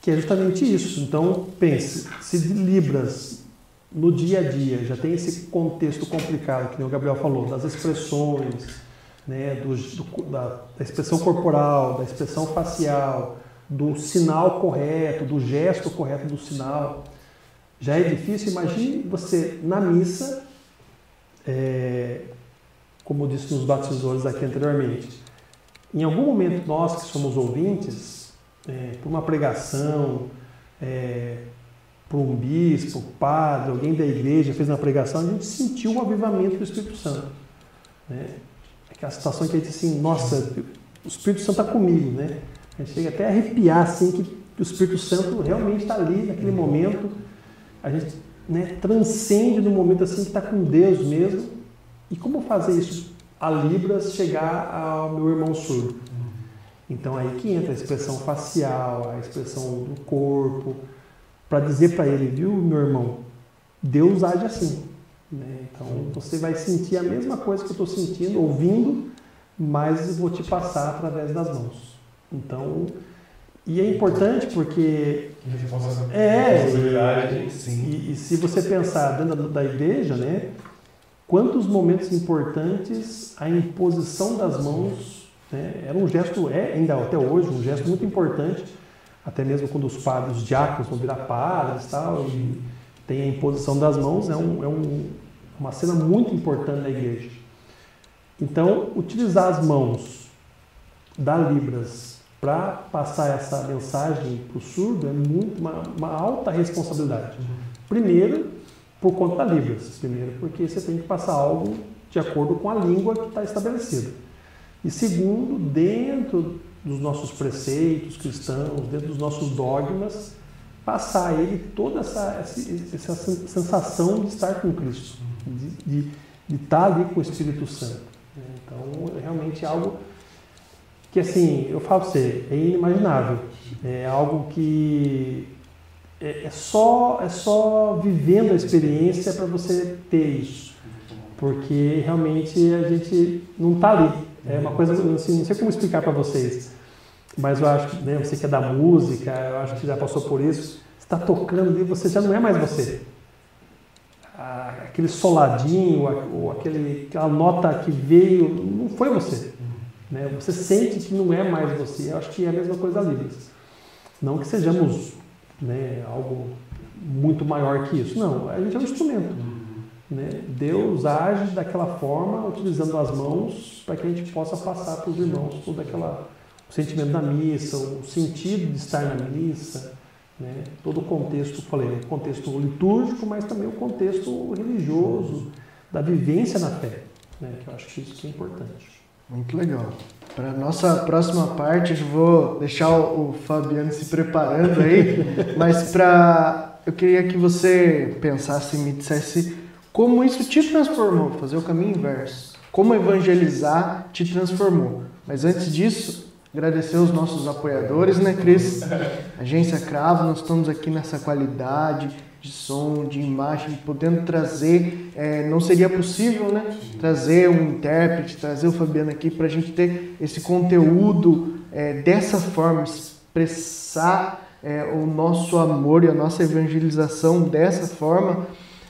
que é justamente isso. Então, pense, se Libras no dia a dia já tem esse contexto complicado, que o Gabriel falou, das expressões, né, do, do, da, da expressão corporal, da expressão facial, do sinal correto, do gesto correto do sinal, já é difícil. Imagine você na missa, é, como eu disse nos batizadores aqui anteriormente, em algum momento nós que somos ouvintes, é, por uma pregação, é, por um bispo, padre, alguém da igreja fez uma pregação, a gente sentiu o avivamento do Espírito Santo. Né? Aquela situação que a gente assim, nossa, o Espírito Santo está comigo, né? A gente chega até a arrepiar, assim, que o Espírito Santo realmente está ali naquele momento. A gente né, transcende no momento assim que está com Deus mesmo. E como fazer isso a Libras chegar ao meu irmão surdo? Então aí que entra a expressão facial, a expressão do corpo, para dizer para ele, viu, meu irmão, Deus age assim. Né? Então você vai sentir a mesma coisa que eu estou sentindo, ouvindo, mas vou te passar através das mãos. Então, e é importante porque é e, e, se você pensar dentro da igreja, né, quantos momentos importantes a imposição das mãos né, era um gesto é ainda até hoje um gesto muito importante, até mesmo quando os padres, os diáconos vão virar padres, tal, e tem a imposição das mãos é, um, é um, uma cena muito importante da igreja. Então, utilizar as mãos da Libras para passar essa mensagem para o surdo é muito uma, uma, alta responsabilidade. Primeiro, por conta da Libras. Primeiro, porque você tem que passar algo de acordo com a língua que está estabelecida. E segundo, dentro dos nossos preceitos cristãos, dentro dos nossos dogmas, passar a ele toda essa, essa, sensação de estar com Cristo, de, de, de estar ali com o Espírito Santo. Então, é realmente algo que, assim, eu falo para você, é inimaginável. É algo que é, é só, é só vivendo a experiência para você ter isso. Porque realmente a gente não está ali. É uma coisa, assim, não sei como explicar para vocês, mas eu acho que né, você que é da música, eu acho que já passou por isso, está tocando ali, você já não é mais você aquele soladinho, ou aquele, aquela nota que veio, não foi você. Né? Você sente que não é mais você. Eu acho que é a mesma coisa ali. Não que sejamos né, algo muito maior que isso. Não, a gente é um instrumento. Né? Deus age daquela forma, utilizando as mãos, para que a gente possa passar para os irmãos todo aquela, o sentimento da missa, o sentido de estar na missa, né? Todo o contexto, falei, o contexto litúrgico, mas também o contexto religioso, da vivência na fé, né? que eu acho que isso é importante. Muito legal. Para a nossa próxima parte, eu vou deixar o Fabiano se preparando aí, mas para eu queria que você pensasse e me dissesse como isso te transformou, fazer o caminho inverso. Como evangelizar te transformou. Mas antes disso, Agradecer os nossos apoiadores, né, Cris? Agência Cravo, nós estamos aqui nessa qualidade de som, de imagem, podendo trazer. É, não seria possível, né? Trazer um intérprete, trazer o Fabiano aqui para a gente ter esse conteúdo é, dessa forma, expressar é, o nosso amor e a nossa evangelização dessa forma.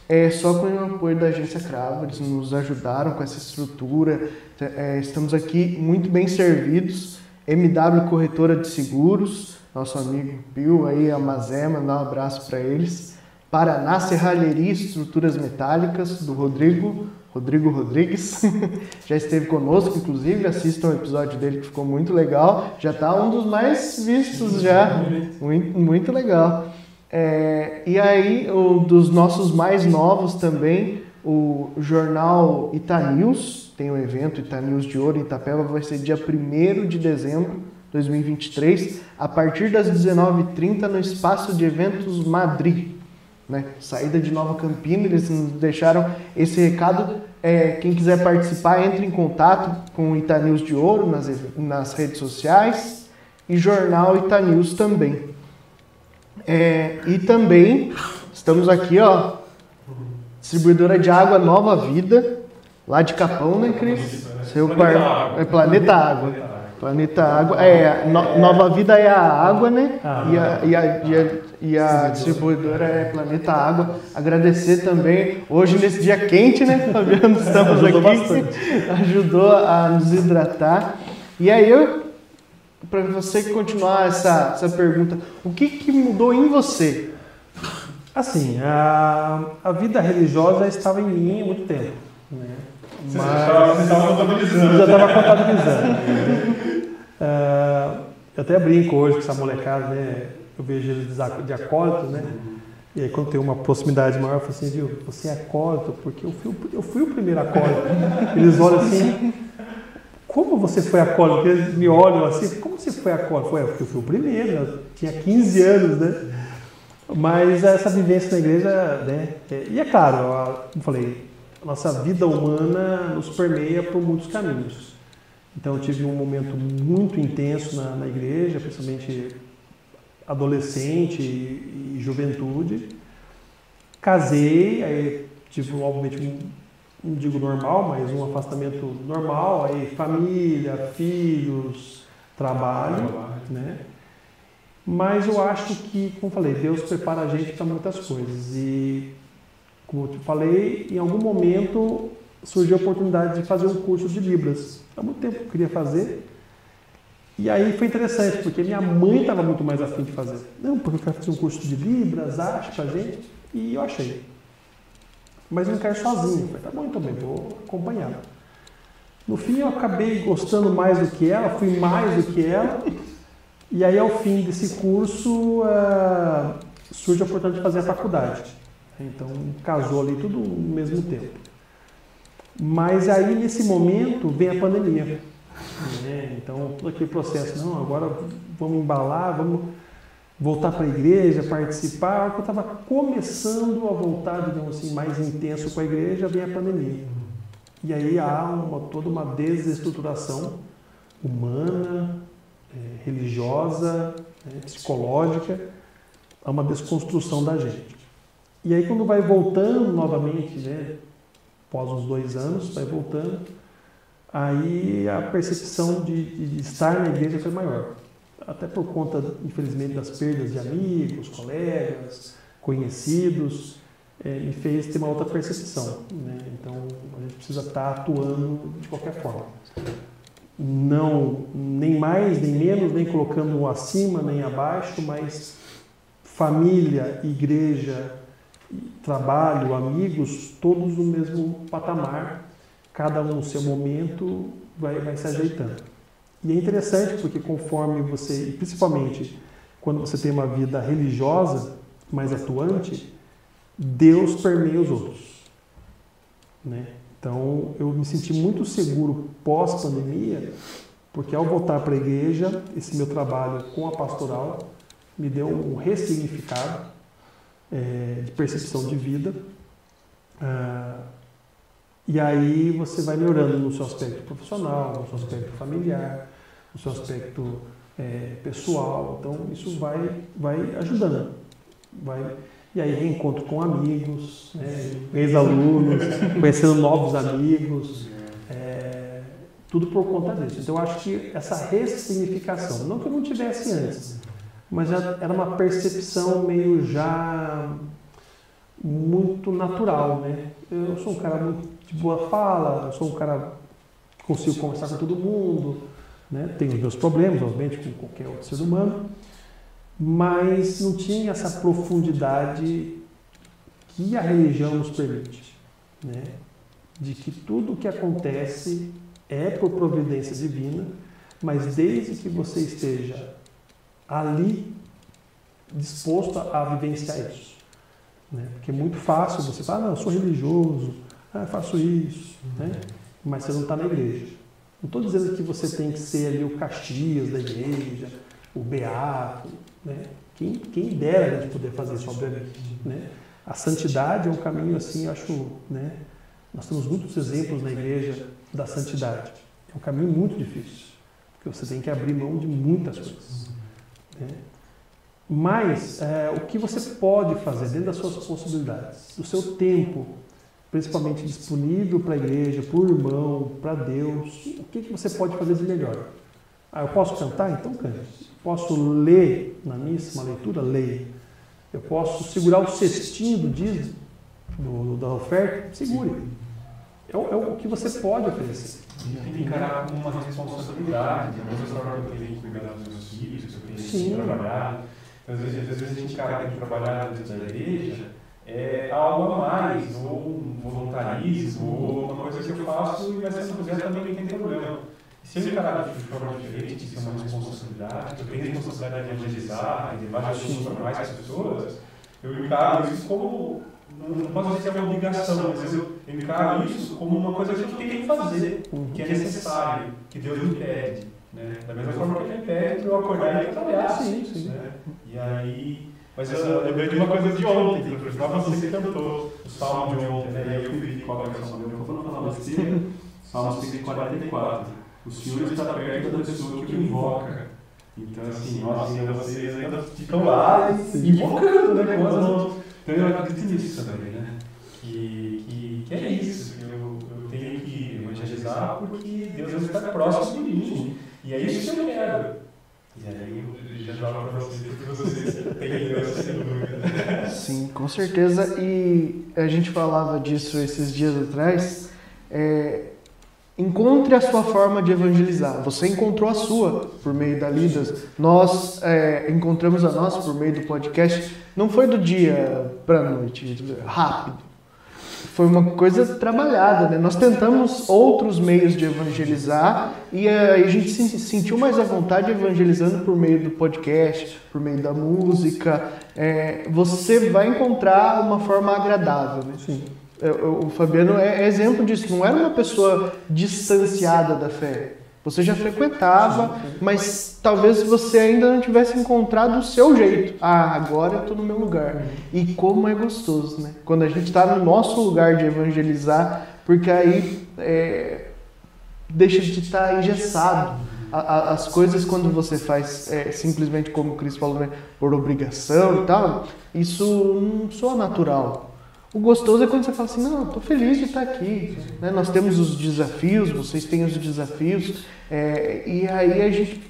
É só com o apoio da agência Cravo, eles nos ajudaram com essa estrutura. É, estamos aqui muito bem servidos MW Corretora de Seguros, nosso amigo Bill aí, a Mazema, dá um abraço para eles. Paraná Serralheria Estruturas Metálicas, do Rodrigo, Rodrigo Rodrigues, já esteve conosco, inclusive, assistam o episódio dele que ficou muito legal, já está um dos mais vistos já, muito, muito legal. É, e aí, o, dos nossos mais novos também, o jornal Ita News, tem um evento Ita News de Ouro em Itapeva, vai ser dia 1 de dezembro de 2023, a partir das 19h30 no Espaço de Eventos Madrid. Né? Saída de Nova Campina, eles nos deixaram esse recado. É, quem quiser participar, entre em contato com o Ita News de Ouro nas, nas redes sociais e jornal Ita News também. É, e também estamos aqui, ó, distribuidora de água Nova Vida, lá de Capão, né, Cris? Seu Planeta, par... Água. É Planeta Água. Planeta Água. É, no, Nova Vida é a água, né? Ah, e, a, e, a, e, a, e a distribuidora é Planeta Água. Agradecer também, hoje nesse dia quente, né, Fabiano? Estamos ajudou aqui. Bastante. Ajudou a nos hidratar. E aí, eu, para você continuar essa, essa pergunta, o que, que mudou em você Assim, a, a vida religiosa estava em mim há muito tempo. Né? Mas, você estava contabilizando. Já estava contabilizando. uh, eu até brinco hoje com essa molecada, né? Eu vejo eles de acólito, né? E aí quando tem uma proximidade maior, eu falo assim, viu, você é acólito porque eu fui, eu fui o primeiro acólito. Eles olham assim, como você foi acólito? Eles me olham assim, como você foi acólito? Foi, porque eu fui o primeiro, eu tinha 15 anos, né? Mas essa vivência na igreja, né? E é claro, como falei, a nossa vida humana nos permeia por muitos caminhos. Então eu tive um momento muito intenso na, na igreja, principalmente adolescente e, e, juventude. Casei, aí tive obviamente não digo normal, mas um afastamento normal, aí família, filhos, trabalho, né? Mas eu acho que, como falei, Deus prepara a gente para muitas coisas. E, como eu te falei, em algum momento surgiu a oportunidade de fazer um curso de Libras. Há muito tempo que eu queria fazer. E aí foi interessante, porque minha mãe estava muito mais afim de fazer. Não, porque eu quero fazer um curso de Libras, acho pra gente. E eu achei. Mas não quero sozinho. Falei, tá bom, então bem, vou acompanhar. No fim eu acabei gostando mais do que ela, fui mais do que ela. E aí, ao fim desse curso, uh, surge a oportunidade de fazer a faculdade. Então, casou ali tudo no mesmo tempo. Mas aí, nesse momento, vem a pandemia. Né? Então, todo aquele processo, não, agora vamos embalar, vamos voltar para a igreja, participar. Eu estava começando a voltar, digamos assim, mais intenso com a igreja, vem a pandemia. E aí há uma, toda uma desestruturação humana, é, religiosa, né, psicológica, a uma desconstrução da gente. E aí quando vai voltando novamente, né, após os dois anos, vai voltando, aí a percepção de, de estar na igreja foi maior. Até por conta, infelizmente, das perdas de amigos, colegas, conhecidos, é, me fez ter uma outra percepção. Né? Então, a gente precisa estar atuando de qualquer forma não nem mais, nem menos, nem colocando acima, nem abaixo, mas família, igreja, trabalho, amigos, todos no mesmo patamar, cada um no seu momento vai, vai se ajeitando. E é interessante porque conforme você, principalmente quando você tem uma vida religiosa mais atuante, Deus permeia os outros. Né? Então, eu me senti muito seguro pós-pandemia, porque ao voltar para a igreja, esse meu trabalho com a pastoral me deu um ressignificado é, de percepção de vida. Ah, e aí você vai melhorando no seu aspecto profissional, no seu aspecto familiar, no seu aspecto é, pessoal. Então, isso vai, vai ajudando. Vai, e aí reencontro com amigos, né, ex-alunos, conhecendo novos amigos, é, tudo por conta disso. Então eu acho que essa ressignificação, não que eu não tivesse antes, mas era uma percepção meio já muito natural, né? Eu sou um cara muito de boa fala, eu sou um cara que consigo conversar com todo mundo, né? Tenho os meus problemas, obviamente, com qualquer outro ser humano, mas não tinha essa profundidade que a religião nos permite, né? de que tudo o que acontece é por providência divina, mas desde que você esteja ali disposto a vivenciar isso. Né? Porque é muito fácil você falar, ah, não, eu sou religioso, ah, faço isso, né? mas você não está na igreja. Não estou dizendo que você tem que ser ali o Caxias da igreja, o Beato, né? Quem, quem dera a gente poder fazer isso, obviamente. Né? A santidade é um caminho assim, acho, né? Nós temos muitos exemplos na igreja da santidade. É um caminho muito difícil, porque você tem que abrir mão de muitas coisas. Né? Mas é, o que você pode fazer dentro das suas possibilidades, do seu tempo, principalmente disponível para a igreja, para o irmão, para Deus, o que, que você pode fazer de melhor? Ah, eu posso cantar? Então cante. Posso ler na missa uma leitura? Leia. Eu posso segurar o cestinho do dízimo, do, da oferta? Segure. É, é, o que você pode oferecer. Tem que encarar como uma responsabilidade. Às vezes eu tenho que cuidar dos meus filhos, eu tenho que trabalhar. Às vezes, às vezes a gente encara que trabalhar dentro da igreja é algo a mais, ou um voluntarismo, ou uma coisa que eu faço, mas se não fizer também não tem problema. Se eu encarar de forma diferente, isso é uma responsabilidade, eu tenho a responsabilidade de evangelizar, de Jesus para mais pessoas, eu encaro isso como não posso dizer que é uma obrigação, mas eu encaro isso como uma coisa que gente tem que fazer, que é necessário, que Deus me pede. Né? Da mesma forma que ele pede eu acordar e trabalhar. Sim, sim. Né? E aí. Mas eu, eu lembrei de uma coisa de ontem, por exemplo, você cantou o salmo de ontem, né? E aí eu vi qual é o salmo. Eu vou falar besteira, salmo 144. O Senhor está perto da pessoa que o invoca. Então, assim, nós ainda vocês ainda ficam lá invocando, né? Com as mãos. Então eu acredito nisso também, né? Que, que, que é isso, que eu, eu tenho que evangelizar porque Deus está próximo de mim. E é isso que eu quero. Sim, com certeza. E a gente falava disso esses dias atrás. É, encontre a sua forma de evangelizar. Você encontrou a sua por meio da Lidas. Nós é, encontramos a nossa por meio do podcast. Não foi do dia para noite, rápido. Foi uma coisa trabalhada, né? Nós tentamos outros meios de evangelizar e aí a gente se sentiu mais à vontade evangelizando por meio do podcast, por meio da música. É, você vai encontrar uma forma agradável, né? Sim. É, o Fabiano é exemplo disso. Não era uma pessoa distanciada da fé. Você já frequentava, mas talvez você ainda não tivesse encontrado o seu jeito. Ah, agora eu estou no meu lugar. E como é gostoso, né? Quando a gente está no nosso lugar de evangelizar, porque aí é, deixa de estar tá engessado. as coisas quando você faz é, simplesmente como o Cris falou, né, por obrigação e tal, isso não soa natural. O gostoso é quando você fala assim, não, estou feliz de estar aqui. Né? Nós temos os desafios, vocês têm os desafios, é, e aí a gente,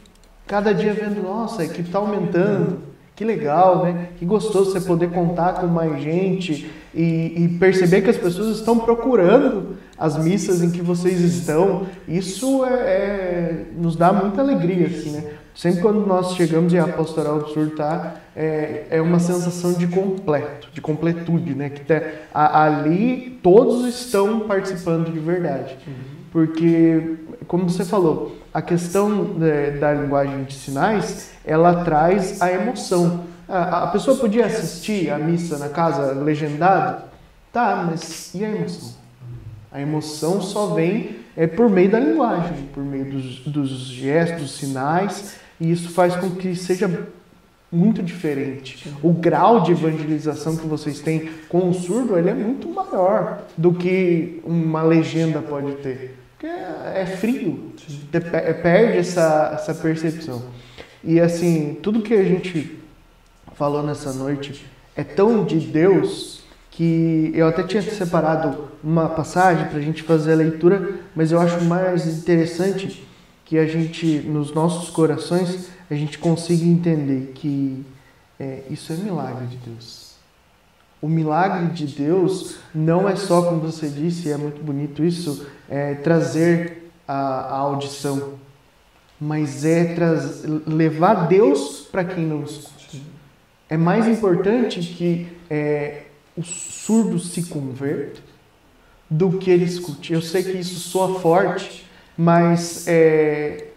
cada dia vendo, nossa, a equipe está aumentando, que legal, né? Que gostoso você poder contar com mais gente e, e, perceber que as pessoas estão procurando as missas em que vocês estão. Isso é, é nos dá muita alegria, assim, né? Sempre quando nós chegamos e a pastoral do tá, é, é uma sensação de completo, de completude, né? Que tá, a, ali todos estão participando de verdade. Porque, como você falou, a questão é, da linguagem de sinais, ela traz a emoção. A, a pessoa podia assistir a missa na casa legendado? Tá, mas e a emoção? A emoção só vem é, por meio da linguagem, por meio dos, dos gestos, dos sinais, e isso faz com que seja muito diferente. O grau de evangelização que vocês têm com o surdo ele é muito maior do que uma legenda pode ter. Porque é frio, perde essa, essa percepção. E assim, tudo que a gente falou nessa noite é tão de Deus que eu até tinha separado uma passagem para a gente fazer a leitura, mas eu acho mais interessante que a gente, nos nossos corações, a gente consiga entender que é, isso é milagre de Deus. O milagre de Deus não é só, como você disse, é muito bonito isso, é trazer a, a audição, mas é levar Deus para quem não escuta. É mais importante que é, o surdo se converta do que ele escute. Eu sei que isso soa forte, mas é,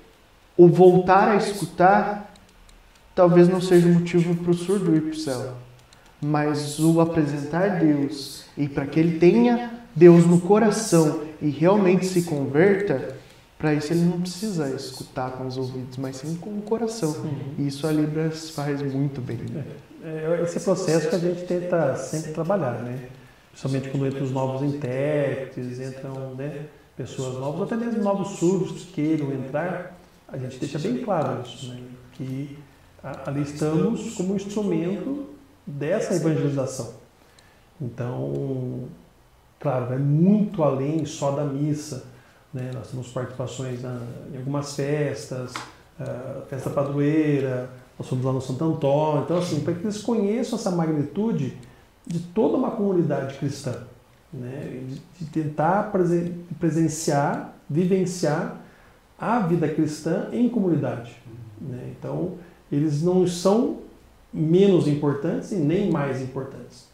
o voltar a escutar talvez não seja motivo para o surdo ir para o céu, mas o apresentar Deus e para que ele tenha Deus no coração e realmente se converta, para isso ele não precisa escutar com os ouvidos, mas sim com o coração. E isso a Libras faz muito bem. É, esse processo que a gente tenta sempre trabalhar, né? Principalmente quando entram os novos intérpretes, entram, né? pessoas novas, até mesmo novos surdos que queiram entrar, a gente deixa bem claro isso, né? que ali estamos como instrumento dessa evangelização. Então, claro, vai muito além só da missa. Né? Nós temos participações na, em algumas festas, uh, festa padroeira, nós fomos lá no Santo Antônio. Então, assim, para que eles conheçam essa magnitude de toda uma comunidade cristã né, de tentar presenciar, vivenciar a vida cristã em comunidade. Né? Então, eles não são menos importantes e nem mais importantes.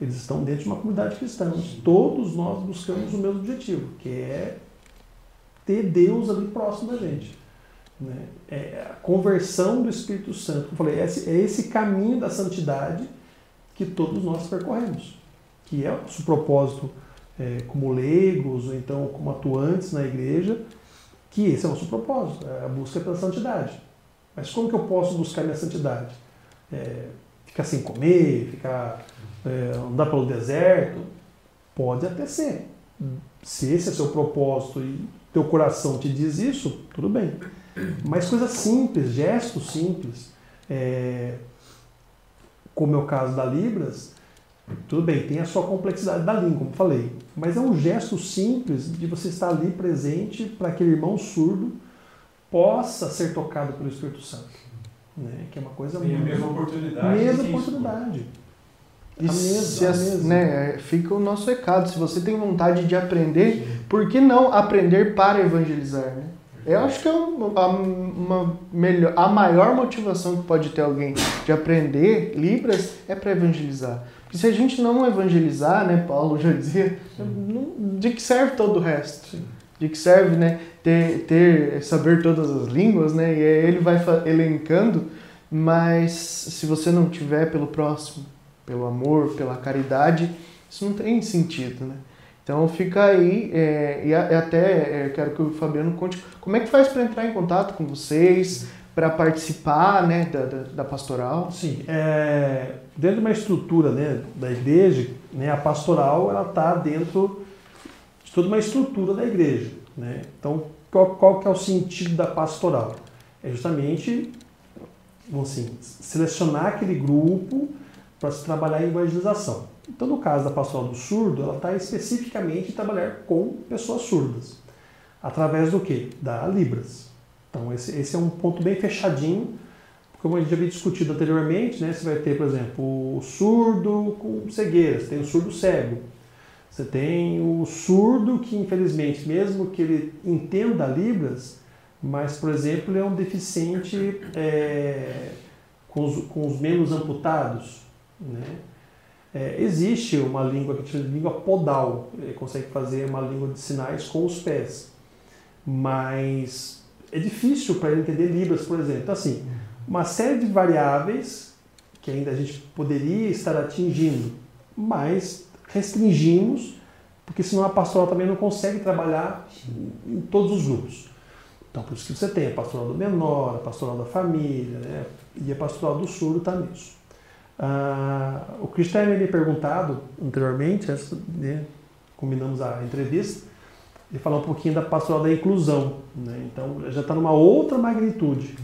Eles estão dentro de uma comunidade cristã. Todos nós buscamos o mesmo objetivo, que é ter Deus ali próximo da gente. Né? É a conversão do Espírito Santo. Eu falei, é esse, é esse caminho da santidade que todos nós percorremos. que é o nosso propósito é, como leigos ou então como atuantes na igreja, que esse é o nosso propósito, é a busca pela santidade. Mas como que eu posso buscar minha santidade? É, ficar sem comer, ficar é, andar pelo deserto? Pode até ser. Se esse é seu propósito e teu coração te diz isso, tudo bem. Mas coisas simples, gestos simples, é, como é o caso da Libras, tudo bem, tem a sua complexidade da língua, como falei, mas é um gesto simples de você estar ali presente para aquele irmão surdo possa ser tocado pelo Espírito Santo. Né? Que é uma coisa Tem muito. a mesma oportunidade. Mesma oportunidade. E A mesma, se a as- mesma. né, fica o nosso recado. Se você tem vontade de aprender, por que não aprender para evangelizar? Né? Eu acho que é um- a, uma melhor, a maior motivação que pode ter alguém de aprender Libras é para evangelizar. Porque se a gente não evangelizar, né, Paulo já dizia, de que serve todo o resto? De que serve né, ter, ter, saber todas as línguas, né? E aí ele vai elencando, mas se você não tiver pelo próximo, pelo amor, pela caridade, isso não tem sentido, né? Então fica aí, é, e, até é, quero que o Fabiano conte como é que faz para entrar em contato com vocês, para participar né, da, da, da pastoral. Sim, é, dentro de uma estrutura né, da igreja, né, a pastoral ela está dentro de toda uma estrutura da igreja. Né? Então, qual, qual que é o sentido da pastoral? É justamente assim, selecionar aquele grupo para se trabalhar em evangelização. Então, no caso da pastoral do surdo, ela está especificamente em trabalhar com pessoas surdas. Através do quê? Da Libras. Então, esse, esse é um ponto bem fechadinho como a gente já havia discutido anteriormente, né, você vai ter, por exemplo, o surdo com cegueira, você tem o surdo cego. Você tem o surdo que, infelizmente, mesmo que ele entenda Libras, mas, por exemplo, é um deficiente é, com, os, com os membros amputados. Né? É, existe uma língua que chama de língua podal, ele consegue fazer uma língua de sinais com os pés. Mas é difícil para ele entender Libras, por exemplo. Então, assim, uma série de variáveis que ainda a gente poderia estar atingindo, mas restringimos, porque senão a pastoral também não consegue trabalhar em todos os grupos. Então, por isso que você tem a pastoral do menor, a pastoral da família, né? e a pastoral do surdo está nisso. Ah, o Cristiano me perguntado anteriormente, antes, né, combinamos a entrevista, ele falou um pouquinho da pastoral da inclusão. Né? Então, já está numa outra magnitude.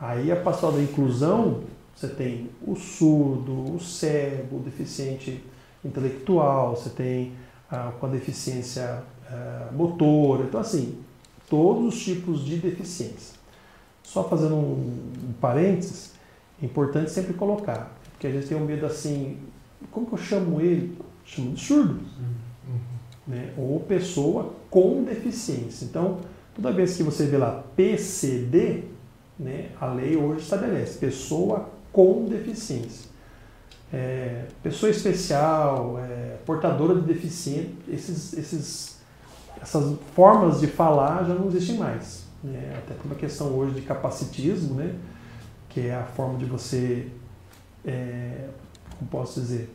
Aí a pastoral da inclusão, você tem o surdo, o cego, o deficiente intelectual, você tem ah, com a deficiência ah, motora, então assim, todos os tipos de deficiência. Só fazendo um, um parênteses, é importante sempre colocar, porque a gente tem um medo assim, como que eu chamo ele? Chamo de surdo. Né? Ou pessoa com deficiência. Então, toda vez que você vê lá PCD, né, a lei hoje estabelece pessoa com deficiência. É, pessoa especial, é, portadora de deficiência, esses, esses, essas formas de falar já não existem mais. Né? Até por uma questão hoje de capacitismo, né? que é a forma de você, é, como posso dizer,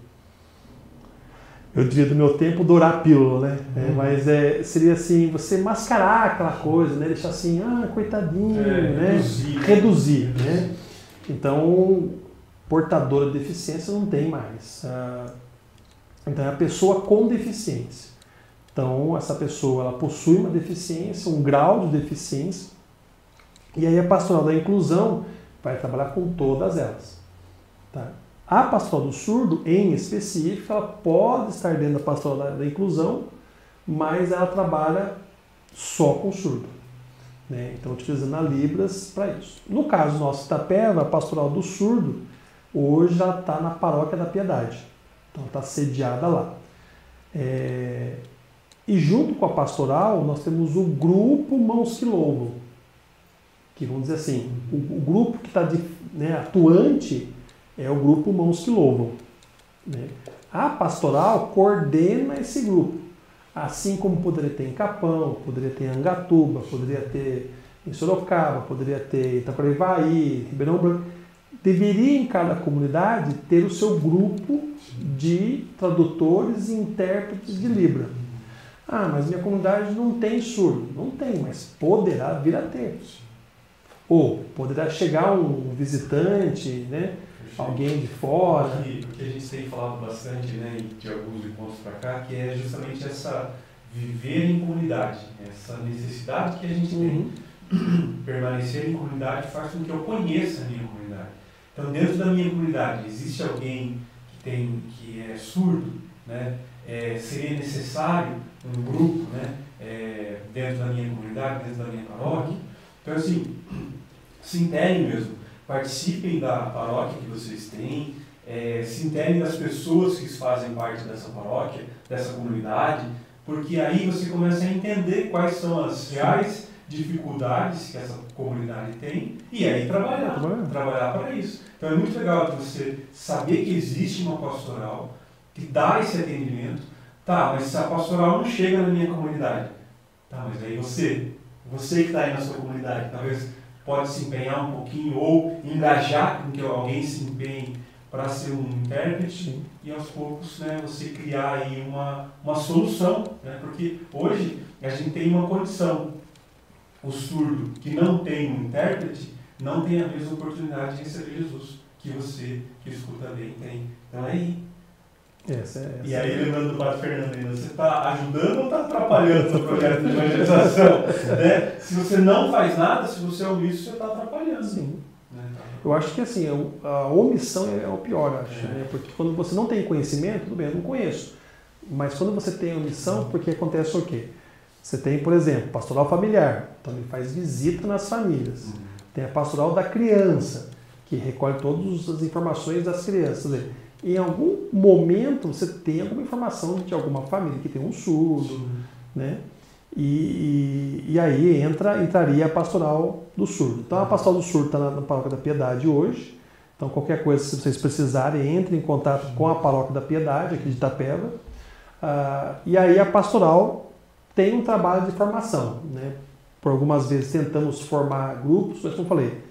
eu diria do meu tempo, dourar a pílula, né? É, mas é, seria assim, você mascarar aquela coisa, né? Deixar assim, ah, coitadinho, É, né? reduzir. Reduzir, né? Então, portadora de deficiência não tem mais. Ah, Então, é a pessoa com deficiência. Então, essa pessoa, ela possui uma deficiência, um grau de deficiência, e aí a pastoral da inclusão vai trabalhar com todas elas. Tá? A pastoral do surdo, em específico, ela pode estar dentro da pastoral da, da inclusão, mas ela trabalha só com surdo. Né? Então, utilizando a Libras para isso. No caso nosso, Itapeva, a pastoral do surdo, hoje já está na paróquia da Piedade. Então, está sediada lá. É, E junto com a pastoral, nós temos o grupo Mãos que Louvam. Que vamos dizer assim, o, o grupo que está né, atuante é o grupo Mãos que Louvam. né? A pastoral coordena esse grupo. Assim como poderia ter em Capão, poderia ter em Angatuba, poderia ter em Sorocaba, poderia ter em Itacoarivaí, Ribeirão Branco. deveria em cada comunidade ter o seu grupo de tradutores e intérpretes de Libra. Ah, mas minha comunidade não tem surdo. Não tem, mas poderá vir a ter. Ou poderá chegar um visitante, né? Alguém de fora. Porque, porque a gente tem falado bastante né, de alguns encontros para cá, que é justamente essa viver em comunidade, essa necessidade que a gente Uhum. tem. Permanecer em comunidade faz com que eu conheça a minha comunidade. Então, dentro da minha comunidade, existe alguém que, tem, que é surdo, né? É, seria necessário um grupo né? É, dentro da minha comunidade, dentro da minha paróquia. Então, assim, se integrem mesmo, participem da paróquia que vocês têm, é, se integrem das pessoas que fazem parte dessa paróquia, dessa comunidade, porque aí você começa a entender quais são as reais dificuldades que essa comunidade tem e aí trabalhar, Trabalhar. trabalhar para isso. Então é muito legal você saber que existe uma pastoral que dá esse atendimento. Tá, mas se a pastoral não chega na minha comunidade, tá, mas aí você, você que está aí na sua comunidade, talvez pode se empenhar um pouquinho ou engajar com que alguém se empenhe para ser um intérprete Sim. e aos poucos né, você criar aí uma, uma solução, né? porque hoje a gente tem uma condição, o surdo que não tem um intérprete não tem a mesma oportunidade de receber Jesus que você que escuta bem tem. Então é aí. Essa, é- essa E aí lembrando do Padre Fernando ainda, você está ajudando ou está atrapalhando o projeto de evangelização? né? Se você não faz nada, se você é omisso, você está atrapalhando. Sim. Né? Eu acho que assim, a a omissão é o pior, acho, É. né? Porque quando você não tem conhecimento, tudo bem, eu não conheço. Mas quando você tem omissão, porque acontece o quê? Você tem, por exemplo, pastoral familiar, então ele faz visita nas famílias. Tem a pastoral da criança, que recolhe todas as informações das crianças. Em algum momento você tem alguma informação de alguma família que tem um surdo, né? E, e, e aí entra, entraria a pastoral do surdo. Então a pastoral do surdo está na, na Paróquia da Piedade hoje. Então qualquer coisa, se vocês precisarem, entrem em contato com a Paróquia da Piedade, aqui de Itapeva. Ah, e aí a pastoral tem um trabalho de formação. Né? Por algumas vezes tentamos formar grupos, mas como falei,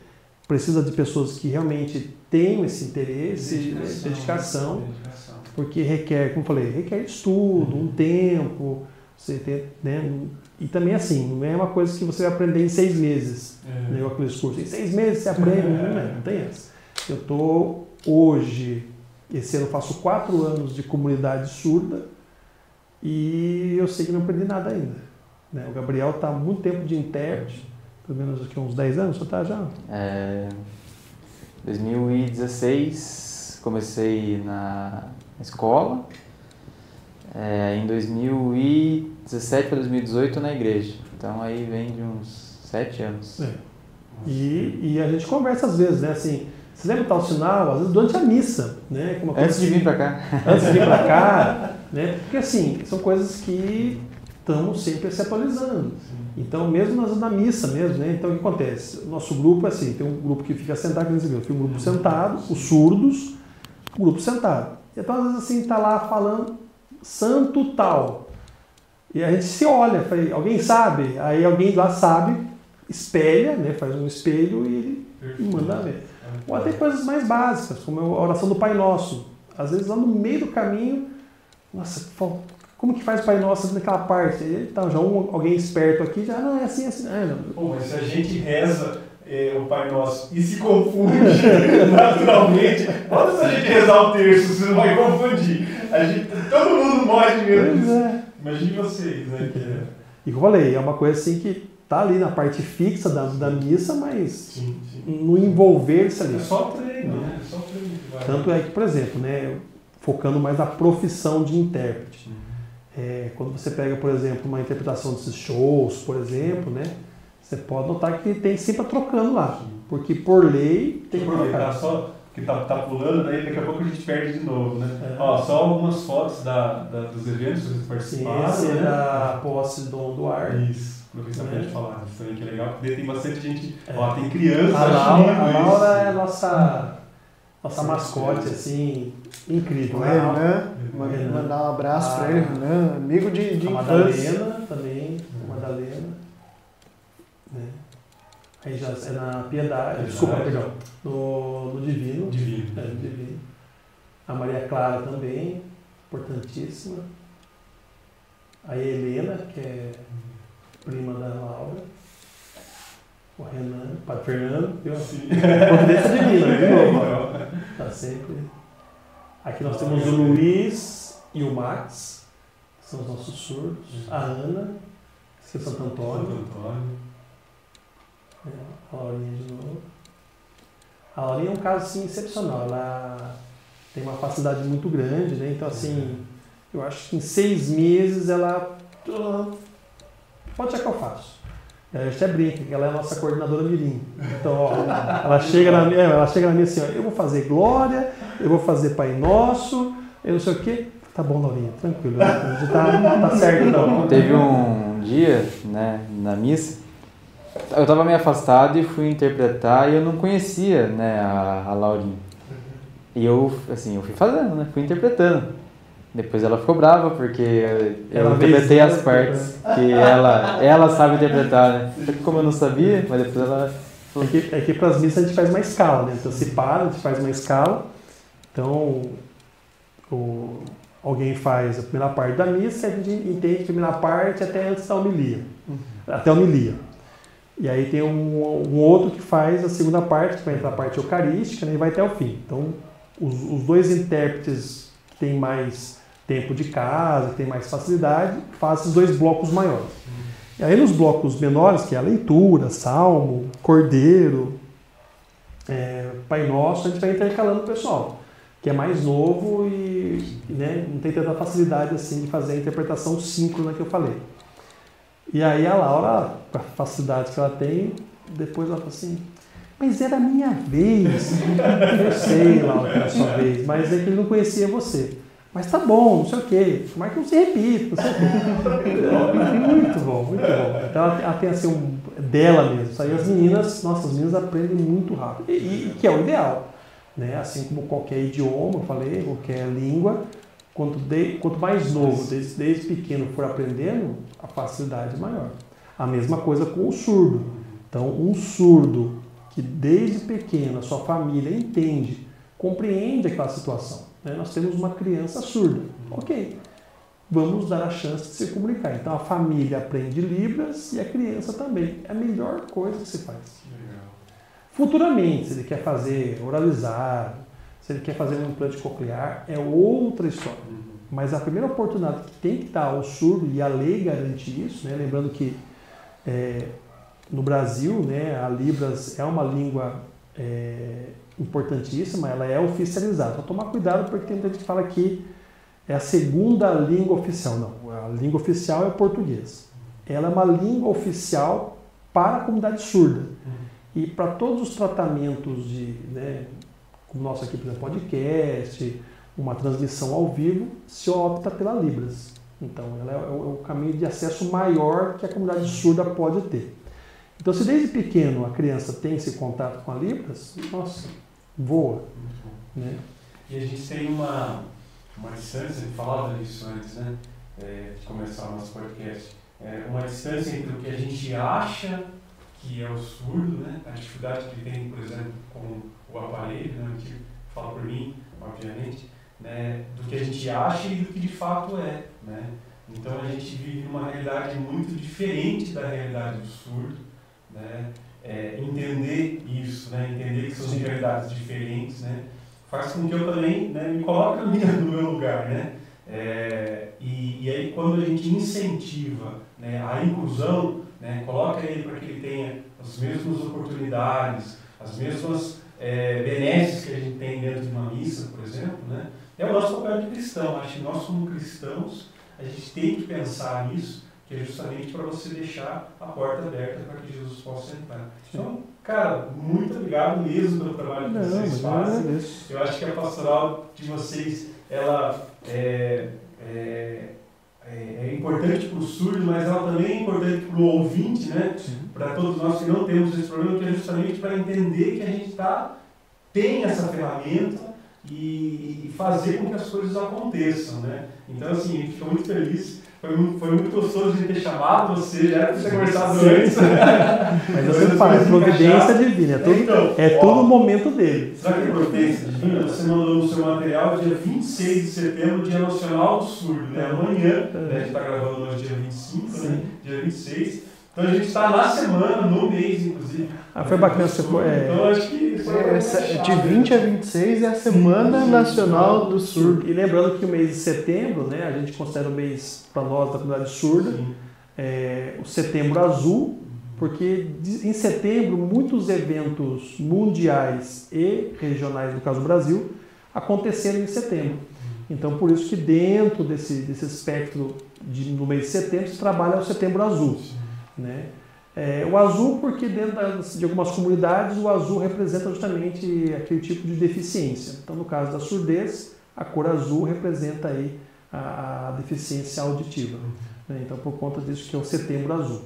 precisa de pessoas que realmente tenham esse interesse, né, dedicação dedicação. porque requer, como eu falei, requer estudo, um tempo, você tem, né? E também assim, não é uma coisa que você vai aprender em seis meses, É. né? Aqueles cursos, em seis meses você aprende, não, é, não tem essa. Eu tô hoje, esse ano eu faço quatro anos de comunidade surda e eu sei que não aprendi nada ainda. Né? O Gabriel está há muito tempo de intérprete, pelo menos aqui uns 10 anos, você está já? É, 2016 comecei na escola. É, em 2017 para 2018 na igreja. Então aí vem de uns sete anos. É. E, e a gente conversa às vezes, né? Assim, você lembra tal sinal? Às vezes durante a missa, né? Antes de vir para cá. antes de vir para cá, né? Porque assim, são coisas que estamos sempre se atualizando. Então, mesmo na missa mesmo, né? Então, o que acontece? O nosso grupo é assim, tem um grupo que fica sentado, que tem um grupo sentado, os surdos, o grupo sentado. Então, às vezes assim, tá lá falando santo tal. E a gente se olha, fala, alguém sabe? Aí alguém lá sabe, espelha, né? Faz um espelho e ele manda ver. Ou até coisas mais básicas, como a oração do Pai Nosso. Às vezes lá no meio do caminho, nossa, fal- como que faz o Pai Nosso naquela parte? Então, já um, alguém esperto aqui já, não, é assim, é assim. Ah, não. Pô, mas se a gente reza é, o Pai Nosso e se confunde naturalmente, olha se a gente rezar o terço, você não vai confundir. A gente, todo mundo morre mesmo. É. Imagine vocês, né? É. E como eu falei, é uma coisa assim que tá ali na parte fixa da, da missa, mas Sim, sim. no envolver-se ali. É só treino, né? É só treino. Tanto é que, por exemplo, né, focando mais na profissão de intérprete. É, quando você pega, por exemplo, uma interpretação desses shows, por exemplo, né, você pode notar que tem sempre trocando lá. Porque por lei tem que eu aproveitar trocar. só que tá, tá pulando, daí daqui a pouco a gente perde de novo, né? É. Ó, só algumas fotos da, da- dos eventos que vocês participaram, esse é né? da posse do Dom Duarte. Isso, aproveitar pra Né? gente falar disso também, que é legal, porque tem bastante gente. É. Ó, tem criança A Laura, a Laura isso. é a nossa, nossa Sim, mascote, sim. assim, incrível. Né? Renan, Renan. Mandar um abraço Ah. pra ele, Renan, amigo de, de a infância. Madalena também, a Madalena. Né? Aí já é na Piedade, Piedade. desculpa, perdão, no, no Divino. Divino. É, no Divino. A Maria Clara também, importantíssima. A Helena, que é prima da Laura. O Renan, o Padre Fernando, viu? Sim. Divina, de novo. Tá sempre. Aqui nós temos o Luiz e o Max, que são os nossos surdos. A Ana, que é Santo Antônio. Santo Antônio. É, a Laurinha de novo. A Laurinha é um caso assim, excepcional. Ela tem uma facilidade muito grande, né? Então, assim, eu acho que em seis meses ela. Pode ser que eu faço. A gente até brinca que ela é a nossa coordenadora mirim. Então, ó, ela chega na minha, ela chega na minha assim, ó, eu vou fazer glória, eu vou fazer Pai Nosso, eu não sei o quê. Tá bom, Laurinha, tranquilo. A gente tá, tá certo, então. Teve um dia, né, na missa, eu estava meio afastado e fui interpretar e eu não conhecia, né, a, a Laurinha. E eu, assim, eu fui fazendo, né, fui interpretando. Depois ela ficou brava porque eu Ela interpretei as né? partes que ela, ela sabe interpretar, né. Como eu não sabia, mas depois ela... É que, é que para as missas a gente faz uma escala, né? Então se para, a gente faz uma escala. Então o, alguém faz a primeira parte da missa e a gente entende a primeira parte até antes da homilia. Até a homilia. E aí tem um, um outro que faz a segunda parte, que vai entrar a parte eucarística né, e vai até o fim. Então os, os dois intérpretes que têm mais tempo de casa, que têm mais facilidade, fazem esses dois blocos maiores. E aí nos blocos menores, que é a leitura, salmo, cordeiro, é, Pai Nosso, a gente vai intercalando o pessoal, que é mais novo e né, não tem tanta facilidade assim de fazer a interpretação síncrona que eu falei. E aí a Laura, com a facilidade que ela tem, depois ela fala assim, mas era minha vez. eu sei, Laura, que era a sua vez, mas é que ele não conhecia você. Mas tá bom, não sei o quê. Mas que não se repita. Muito bom, muito bom. Então ela, ela tem assim um dela mesmo. Aí as meninas, nossas meninas aprendem muito rápido. E, e que é o ideal. Né? Assim como qualquer idioma, eu falei, qualquer língua, quanto, de, quanto mais novo, desde, desde pequeno for aprendendo, a facilidade é maior. A mesma coisa com o surdo. Então, um surdo que desde pequeno a sua família entende, compreende aquela situação. Né? Nós temos uma criança surda. Ok, vamos dar a chance de se comunicar. Então a família aprende Libras e a criança também. É a melhor coisa que se faz. Futuramente, se ele quer fazer oralizar, se ele quer fazer um implante coclear, é outra história. Uhum. Mas a primeira oportunidade que tem que dar ao surdo, e a lei garante isso, né? lembrando que é, no Brasil né, a Libras é uma língua é, importantíssima, ela é oficializada. Só tomar cuidado porque tem muita gente que fala que é a segunda língua oficial. Não, a língua oficial é o português. Ela é uma língua oficial para a comunidade surda. E para todos os tratamentos de, né, como nosso aqui, por exemplo, podcast, uma transmissão ao vivo, se opta pela Libras. Então, ela é o, é o caminho de acesso maior que a comunidade surda pode ter. Então, se desde pequeno a criança tem esse contato com a Libras, nossa, voa. Né? E a gente tem uma, uma distância, falava disso antes, né? É, de começar o nosso podcast. É, uma distância entre o que a gente acha que é o surdo, né? A dificuldade que ele tem, por exemplo, com o aparelho, né? Que fala por mim, obviamente, né? Do que a gente acha e do que de fato é, né? Então a gente vive uma realidade muito diferente da realidade do surdo, né? É, entender isso, né? Entender que são realidades diferentes, né? Faz com que eu também né, me coloque no meu lugar, né? É, e, e aí quando a gente incentiva né, a inclusão, né, coloca ele para que ele tenha as mesmas oportunidades, as mesmas é, benesses que a gente tem dentro de uma missa, por exemplo, né, é o nosso papel de cristão. Acho que nós como cristãos, a gente tem que pensar nisso, que é justamente para você deixar a porta aberta para que Jesus possa entrar. Então, cara, muito obrigado mesmo pelo trabalho que vocês fazem. Eu acho que a pastoral de vocês, ela é, é, é, é importante para o surdo, mas ela também é importante para o ouvinte, né? Para todos nós que não temos esse problema, que é justamente para entender que a gente tá, tem essa ferramenta e, fazer com que as coisas aconteçam, né? Então, assim, a gente ficou muito feliz. Foi muito, foi muito gostoso de ter chamado você, já era para ter conversado antes. Mas você fala, é providência divina, é tudo, então, é tudo o momento dele. Sabe que é providência divina? Você mandou no seu material dia 26 de setembro, Dia Nacional do Surdo, né? Amanhã, né? a gente está gravando hoje dia 25, Sim. né? dia 26. Então a gente está na semana, no mês, inclusive. Ah, foi bacana você pôr. É... Então acho que é, essa, de 20 a 26 é a Semana sim, Nacional sim. do Surdo. E lembrando que o mês de setembro, né, a gente considera o mês para nós da comunidade surda, é, o setembro azul, porque em setembro muitos eventos mundiais e regionais, no caso do Brasil, aconteceram em setembro. Então, por isso que dentro desse, desse espectro de, no mês de setembro se trabalha o setembro azul. Né? É, o azul, porque dentro das, de algumas comunidades o azul representa justamente aquele tipo de deficiência. Então, no caso da surdez, a cor azul representa aí a, a deficiência auditiva. Né? Então, por conta disso que é o setembro azul.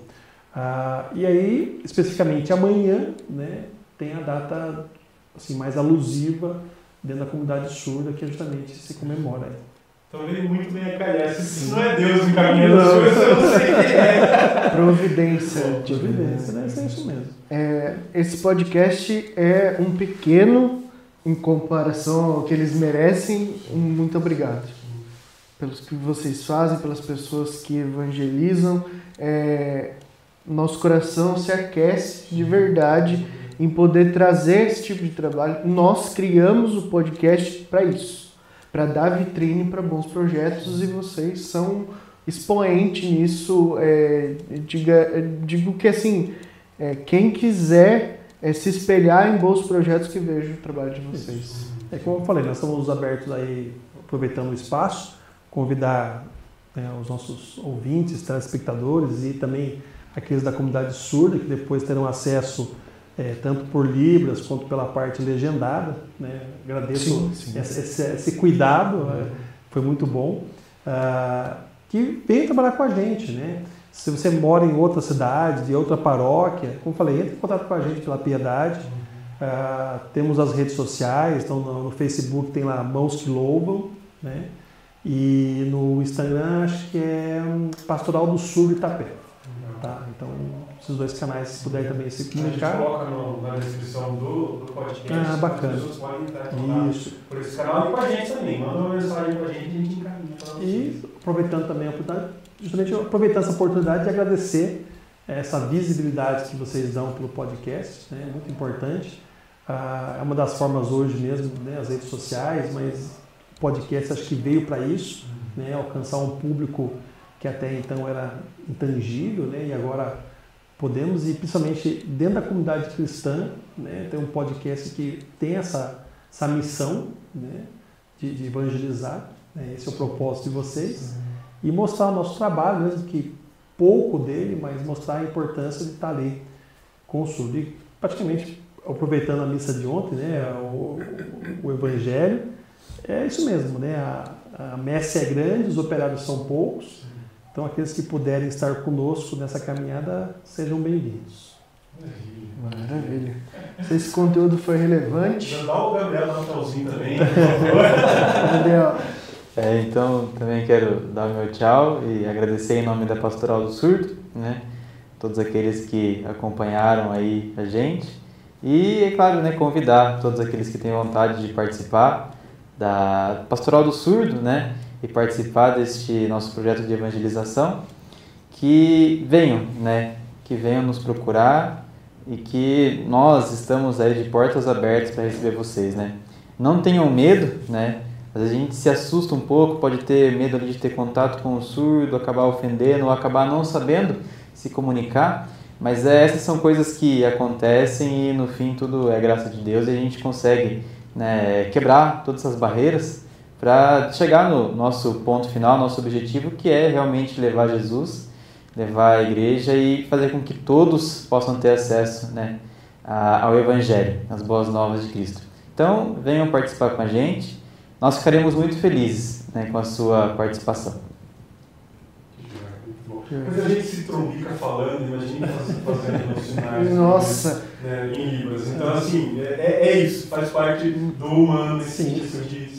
Ah, e aí, especificamente amanhã, né, tem a data assim, mais alusiva dentro da comunidade surda que justamente se comemora. Aí. Então ele muito bem a calhar. Se não é Deus encaminhando as coisas, eu não sei quem é. Providência. Providência, né? Isso é isso mesmo. É, esse podcast é um pequeno em comparação ao que eles merecem. muito obrigado. Pelos que vocês fazem, pelas pessoas que evangelizam. É, nosso coração se aquece de verdade em poder trazer esse tipo de trabalho. Nós criamos o podcast para isso para dar vitrine para bons projetos e vocês são expoente nisso. É, diga, digo que assim, é, quem quiser é, se espelhar em bons projetos que veja o trabalho de vocês. É como eu falei, nós estamos abertos aí, aproveitando o espaço, convidar né, os nossos ouvintes, telespectadores e também aqueles da comunidade surda que depois terão acesso é, tanto por Libras quanto pela parte legendada. Né? Agradeço sim, sim. Esse, esse, esse, cuidado, uhum. foi muito bom. Uh, que vem trabalhar com a gente. Né? Se você mora em outra cidade, de outra paróquia, como falei, entre em contato com a gente pela Piedade. Uh, temos as redes sociais, então no, no, Facebook tem lá Mãos que Louvam, né? e no Instagram acho que é Pastoral do Sul Itapé. Tá? Então esses dois canais, se puder também se comunicar. A gente coloca no, na descrição do, do podcast. Ah, bacana. As pessoas podem entrar Isso. por esse canal e com a gente também. Manda uma mensagem com a gente e a gente encaminha. E aproveitando também a oportunidade, justamente aproveitando essa oportunidade de agradecer essa visibilidade que vocês dão pelo podcast, né? muito importante. Ah, é uma das formas hoje mesmo, né? as redes sociais, mas o podcast acho que veio para isso, né? alcançar um público que até então era intangível, né? e agora podemos, e principalmente dentro da comunidade cristã, né, tem um podcast que tem essa, essa missão né, de, de evangelizar, né, esse é o propósito de vocês, e mostrar o nosso trabalho, mesmo que pouco dele, mas mostrar a importância de estar ali com o surdo. E praticamente aproveitando a missa de ontem, né, o, o evangelho, é isso mesmo, né, a, a messe é grande, os operários são poucos, então, aqueles que puderem estar conosco nessa caminhada, sejam bem-vindos. Maravilha. Se esse conteúdo foi relevante. Dá o Gabriel Natalzinho também, Gabriel. É, então, também quero dar o meu tchau e agradecer em nome da Pastoral do Surdo, né? Todos aqueles que acompanharam aí a gente. E, é claro, né, convidar todos aqueles que têm vontade de participar da Pastoral do Surdo, né? E participar deste nosso projeto de evangelização, que venham, né? Que venham nos procurar e que nós estamos aí de portas abertas para receber vocês, né? Não tenham medo, né? Às vezes a gente se assusta um pouco, pode ter medo de ter contato com o surdo, acabar ofendendo ou acabar não sabendo se comunicar, mas é, essas são coisas que acontecem e no fim tudo é graça de Deus e a gente consegue né, quebrar todas essas barreiras para chegar no nosso ponto final, nosso objetivo, que é realmente levar Jesus, levar a igreja e fazer com que todos possam ter acesso né, ao Evangelho, às boas novas de Cristo. Então, venham participar com a gente, nós ficaremos muito felizes né, com a sua participação. Mas a gente se trombica falando, imagina fazendo sinais Nossa. Né, em Libras. Então, assim, é, é isso, faz parte do humano nesse tipo de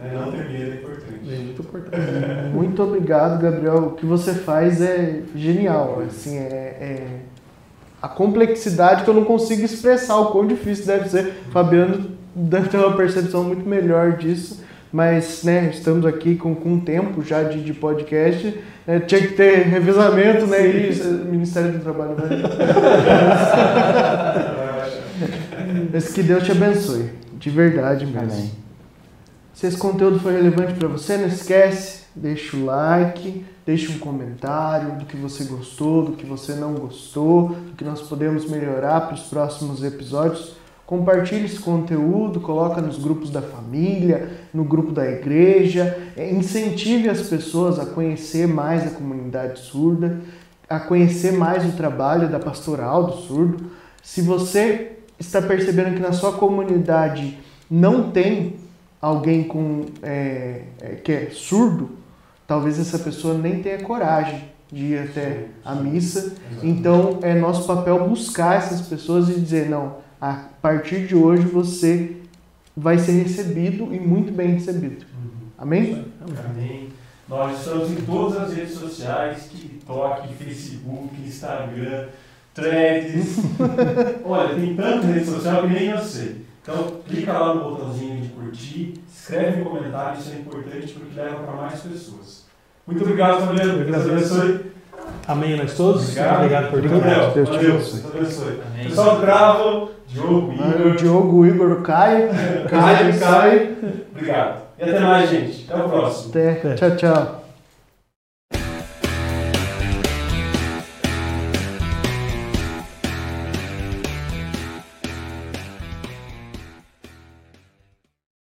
Né? Não ter medo é importante. É muito importante. Muito obrigado, Gabriel. O que você faz é genial. Assim, é, é a complexidade que eu não consigo expressar o quão difícil deve ser. O Fabiano deve ter uma percepção muito melhor disso, mas né, estamos aqui com, com tempo já de, de podcast. Né, tinha que ter revezamento, né? E Ministério do Trabalho vai. Mas que Deus te abençoe, de verdade mesmo. Amém. Se esse conteúdo foi relevante para você, não esquece, deixa o like, deixa um comentário do que você gostou, do que você não gostou, do que nós podemos melhorar para os próximos episódios. Compartilhe esse conteúdo, coloca nos grupos da família, no grupo da igreja, é, incentive as pessoas a conhecer mais a comunidade surda, a conhecer mais o trabalho da pastoral do surdo. Se você está percebendo que na sua comunidade não tem alguém com, é, é, que é surdo, talvez essa pessoa nem tenha coragem de ir até a missa. Então é nosso papel buscar essas pessoas e dizer: não, a partir de hoje você vai ser recebido e muito bem recebido. Uhum. Amém? Amém. Nós estamos em todas as redes sociais: TikTok, Facebook, Instagram, Threads. Olha, tem tanta rede social que nem eu sei. Então, clica lá no botãozinho de curtir, escreve um comentário, isso é importante porque leva para mais pessoas. Muito obrigado, Fabiano. Deus abençoe. Amém nós todos. Obrigado, obrigado por tudo. Deus, Deus te abençoe. Deus abençoe. Pessoal do Cravo, Diogo, Igor. Diogo, Igor, o Caio. Caio, Caio. Obrigado. E até mais, gente. Até o próximo. Até. Tchau, tchau.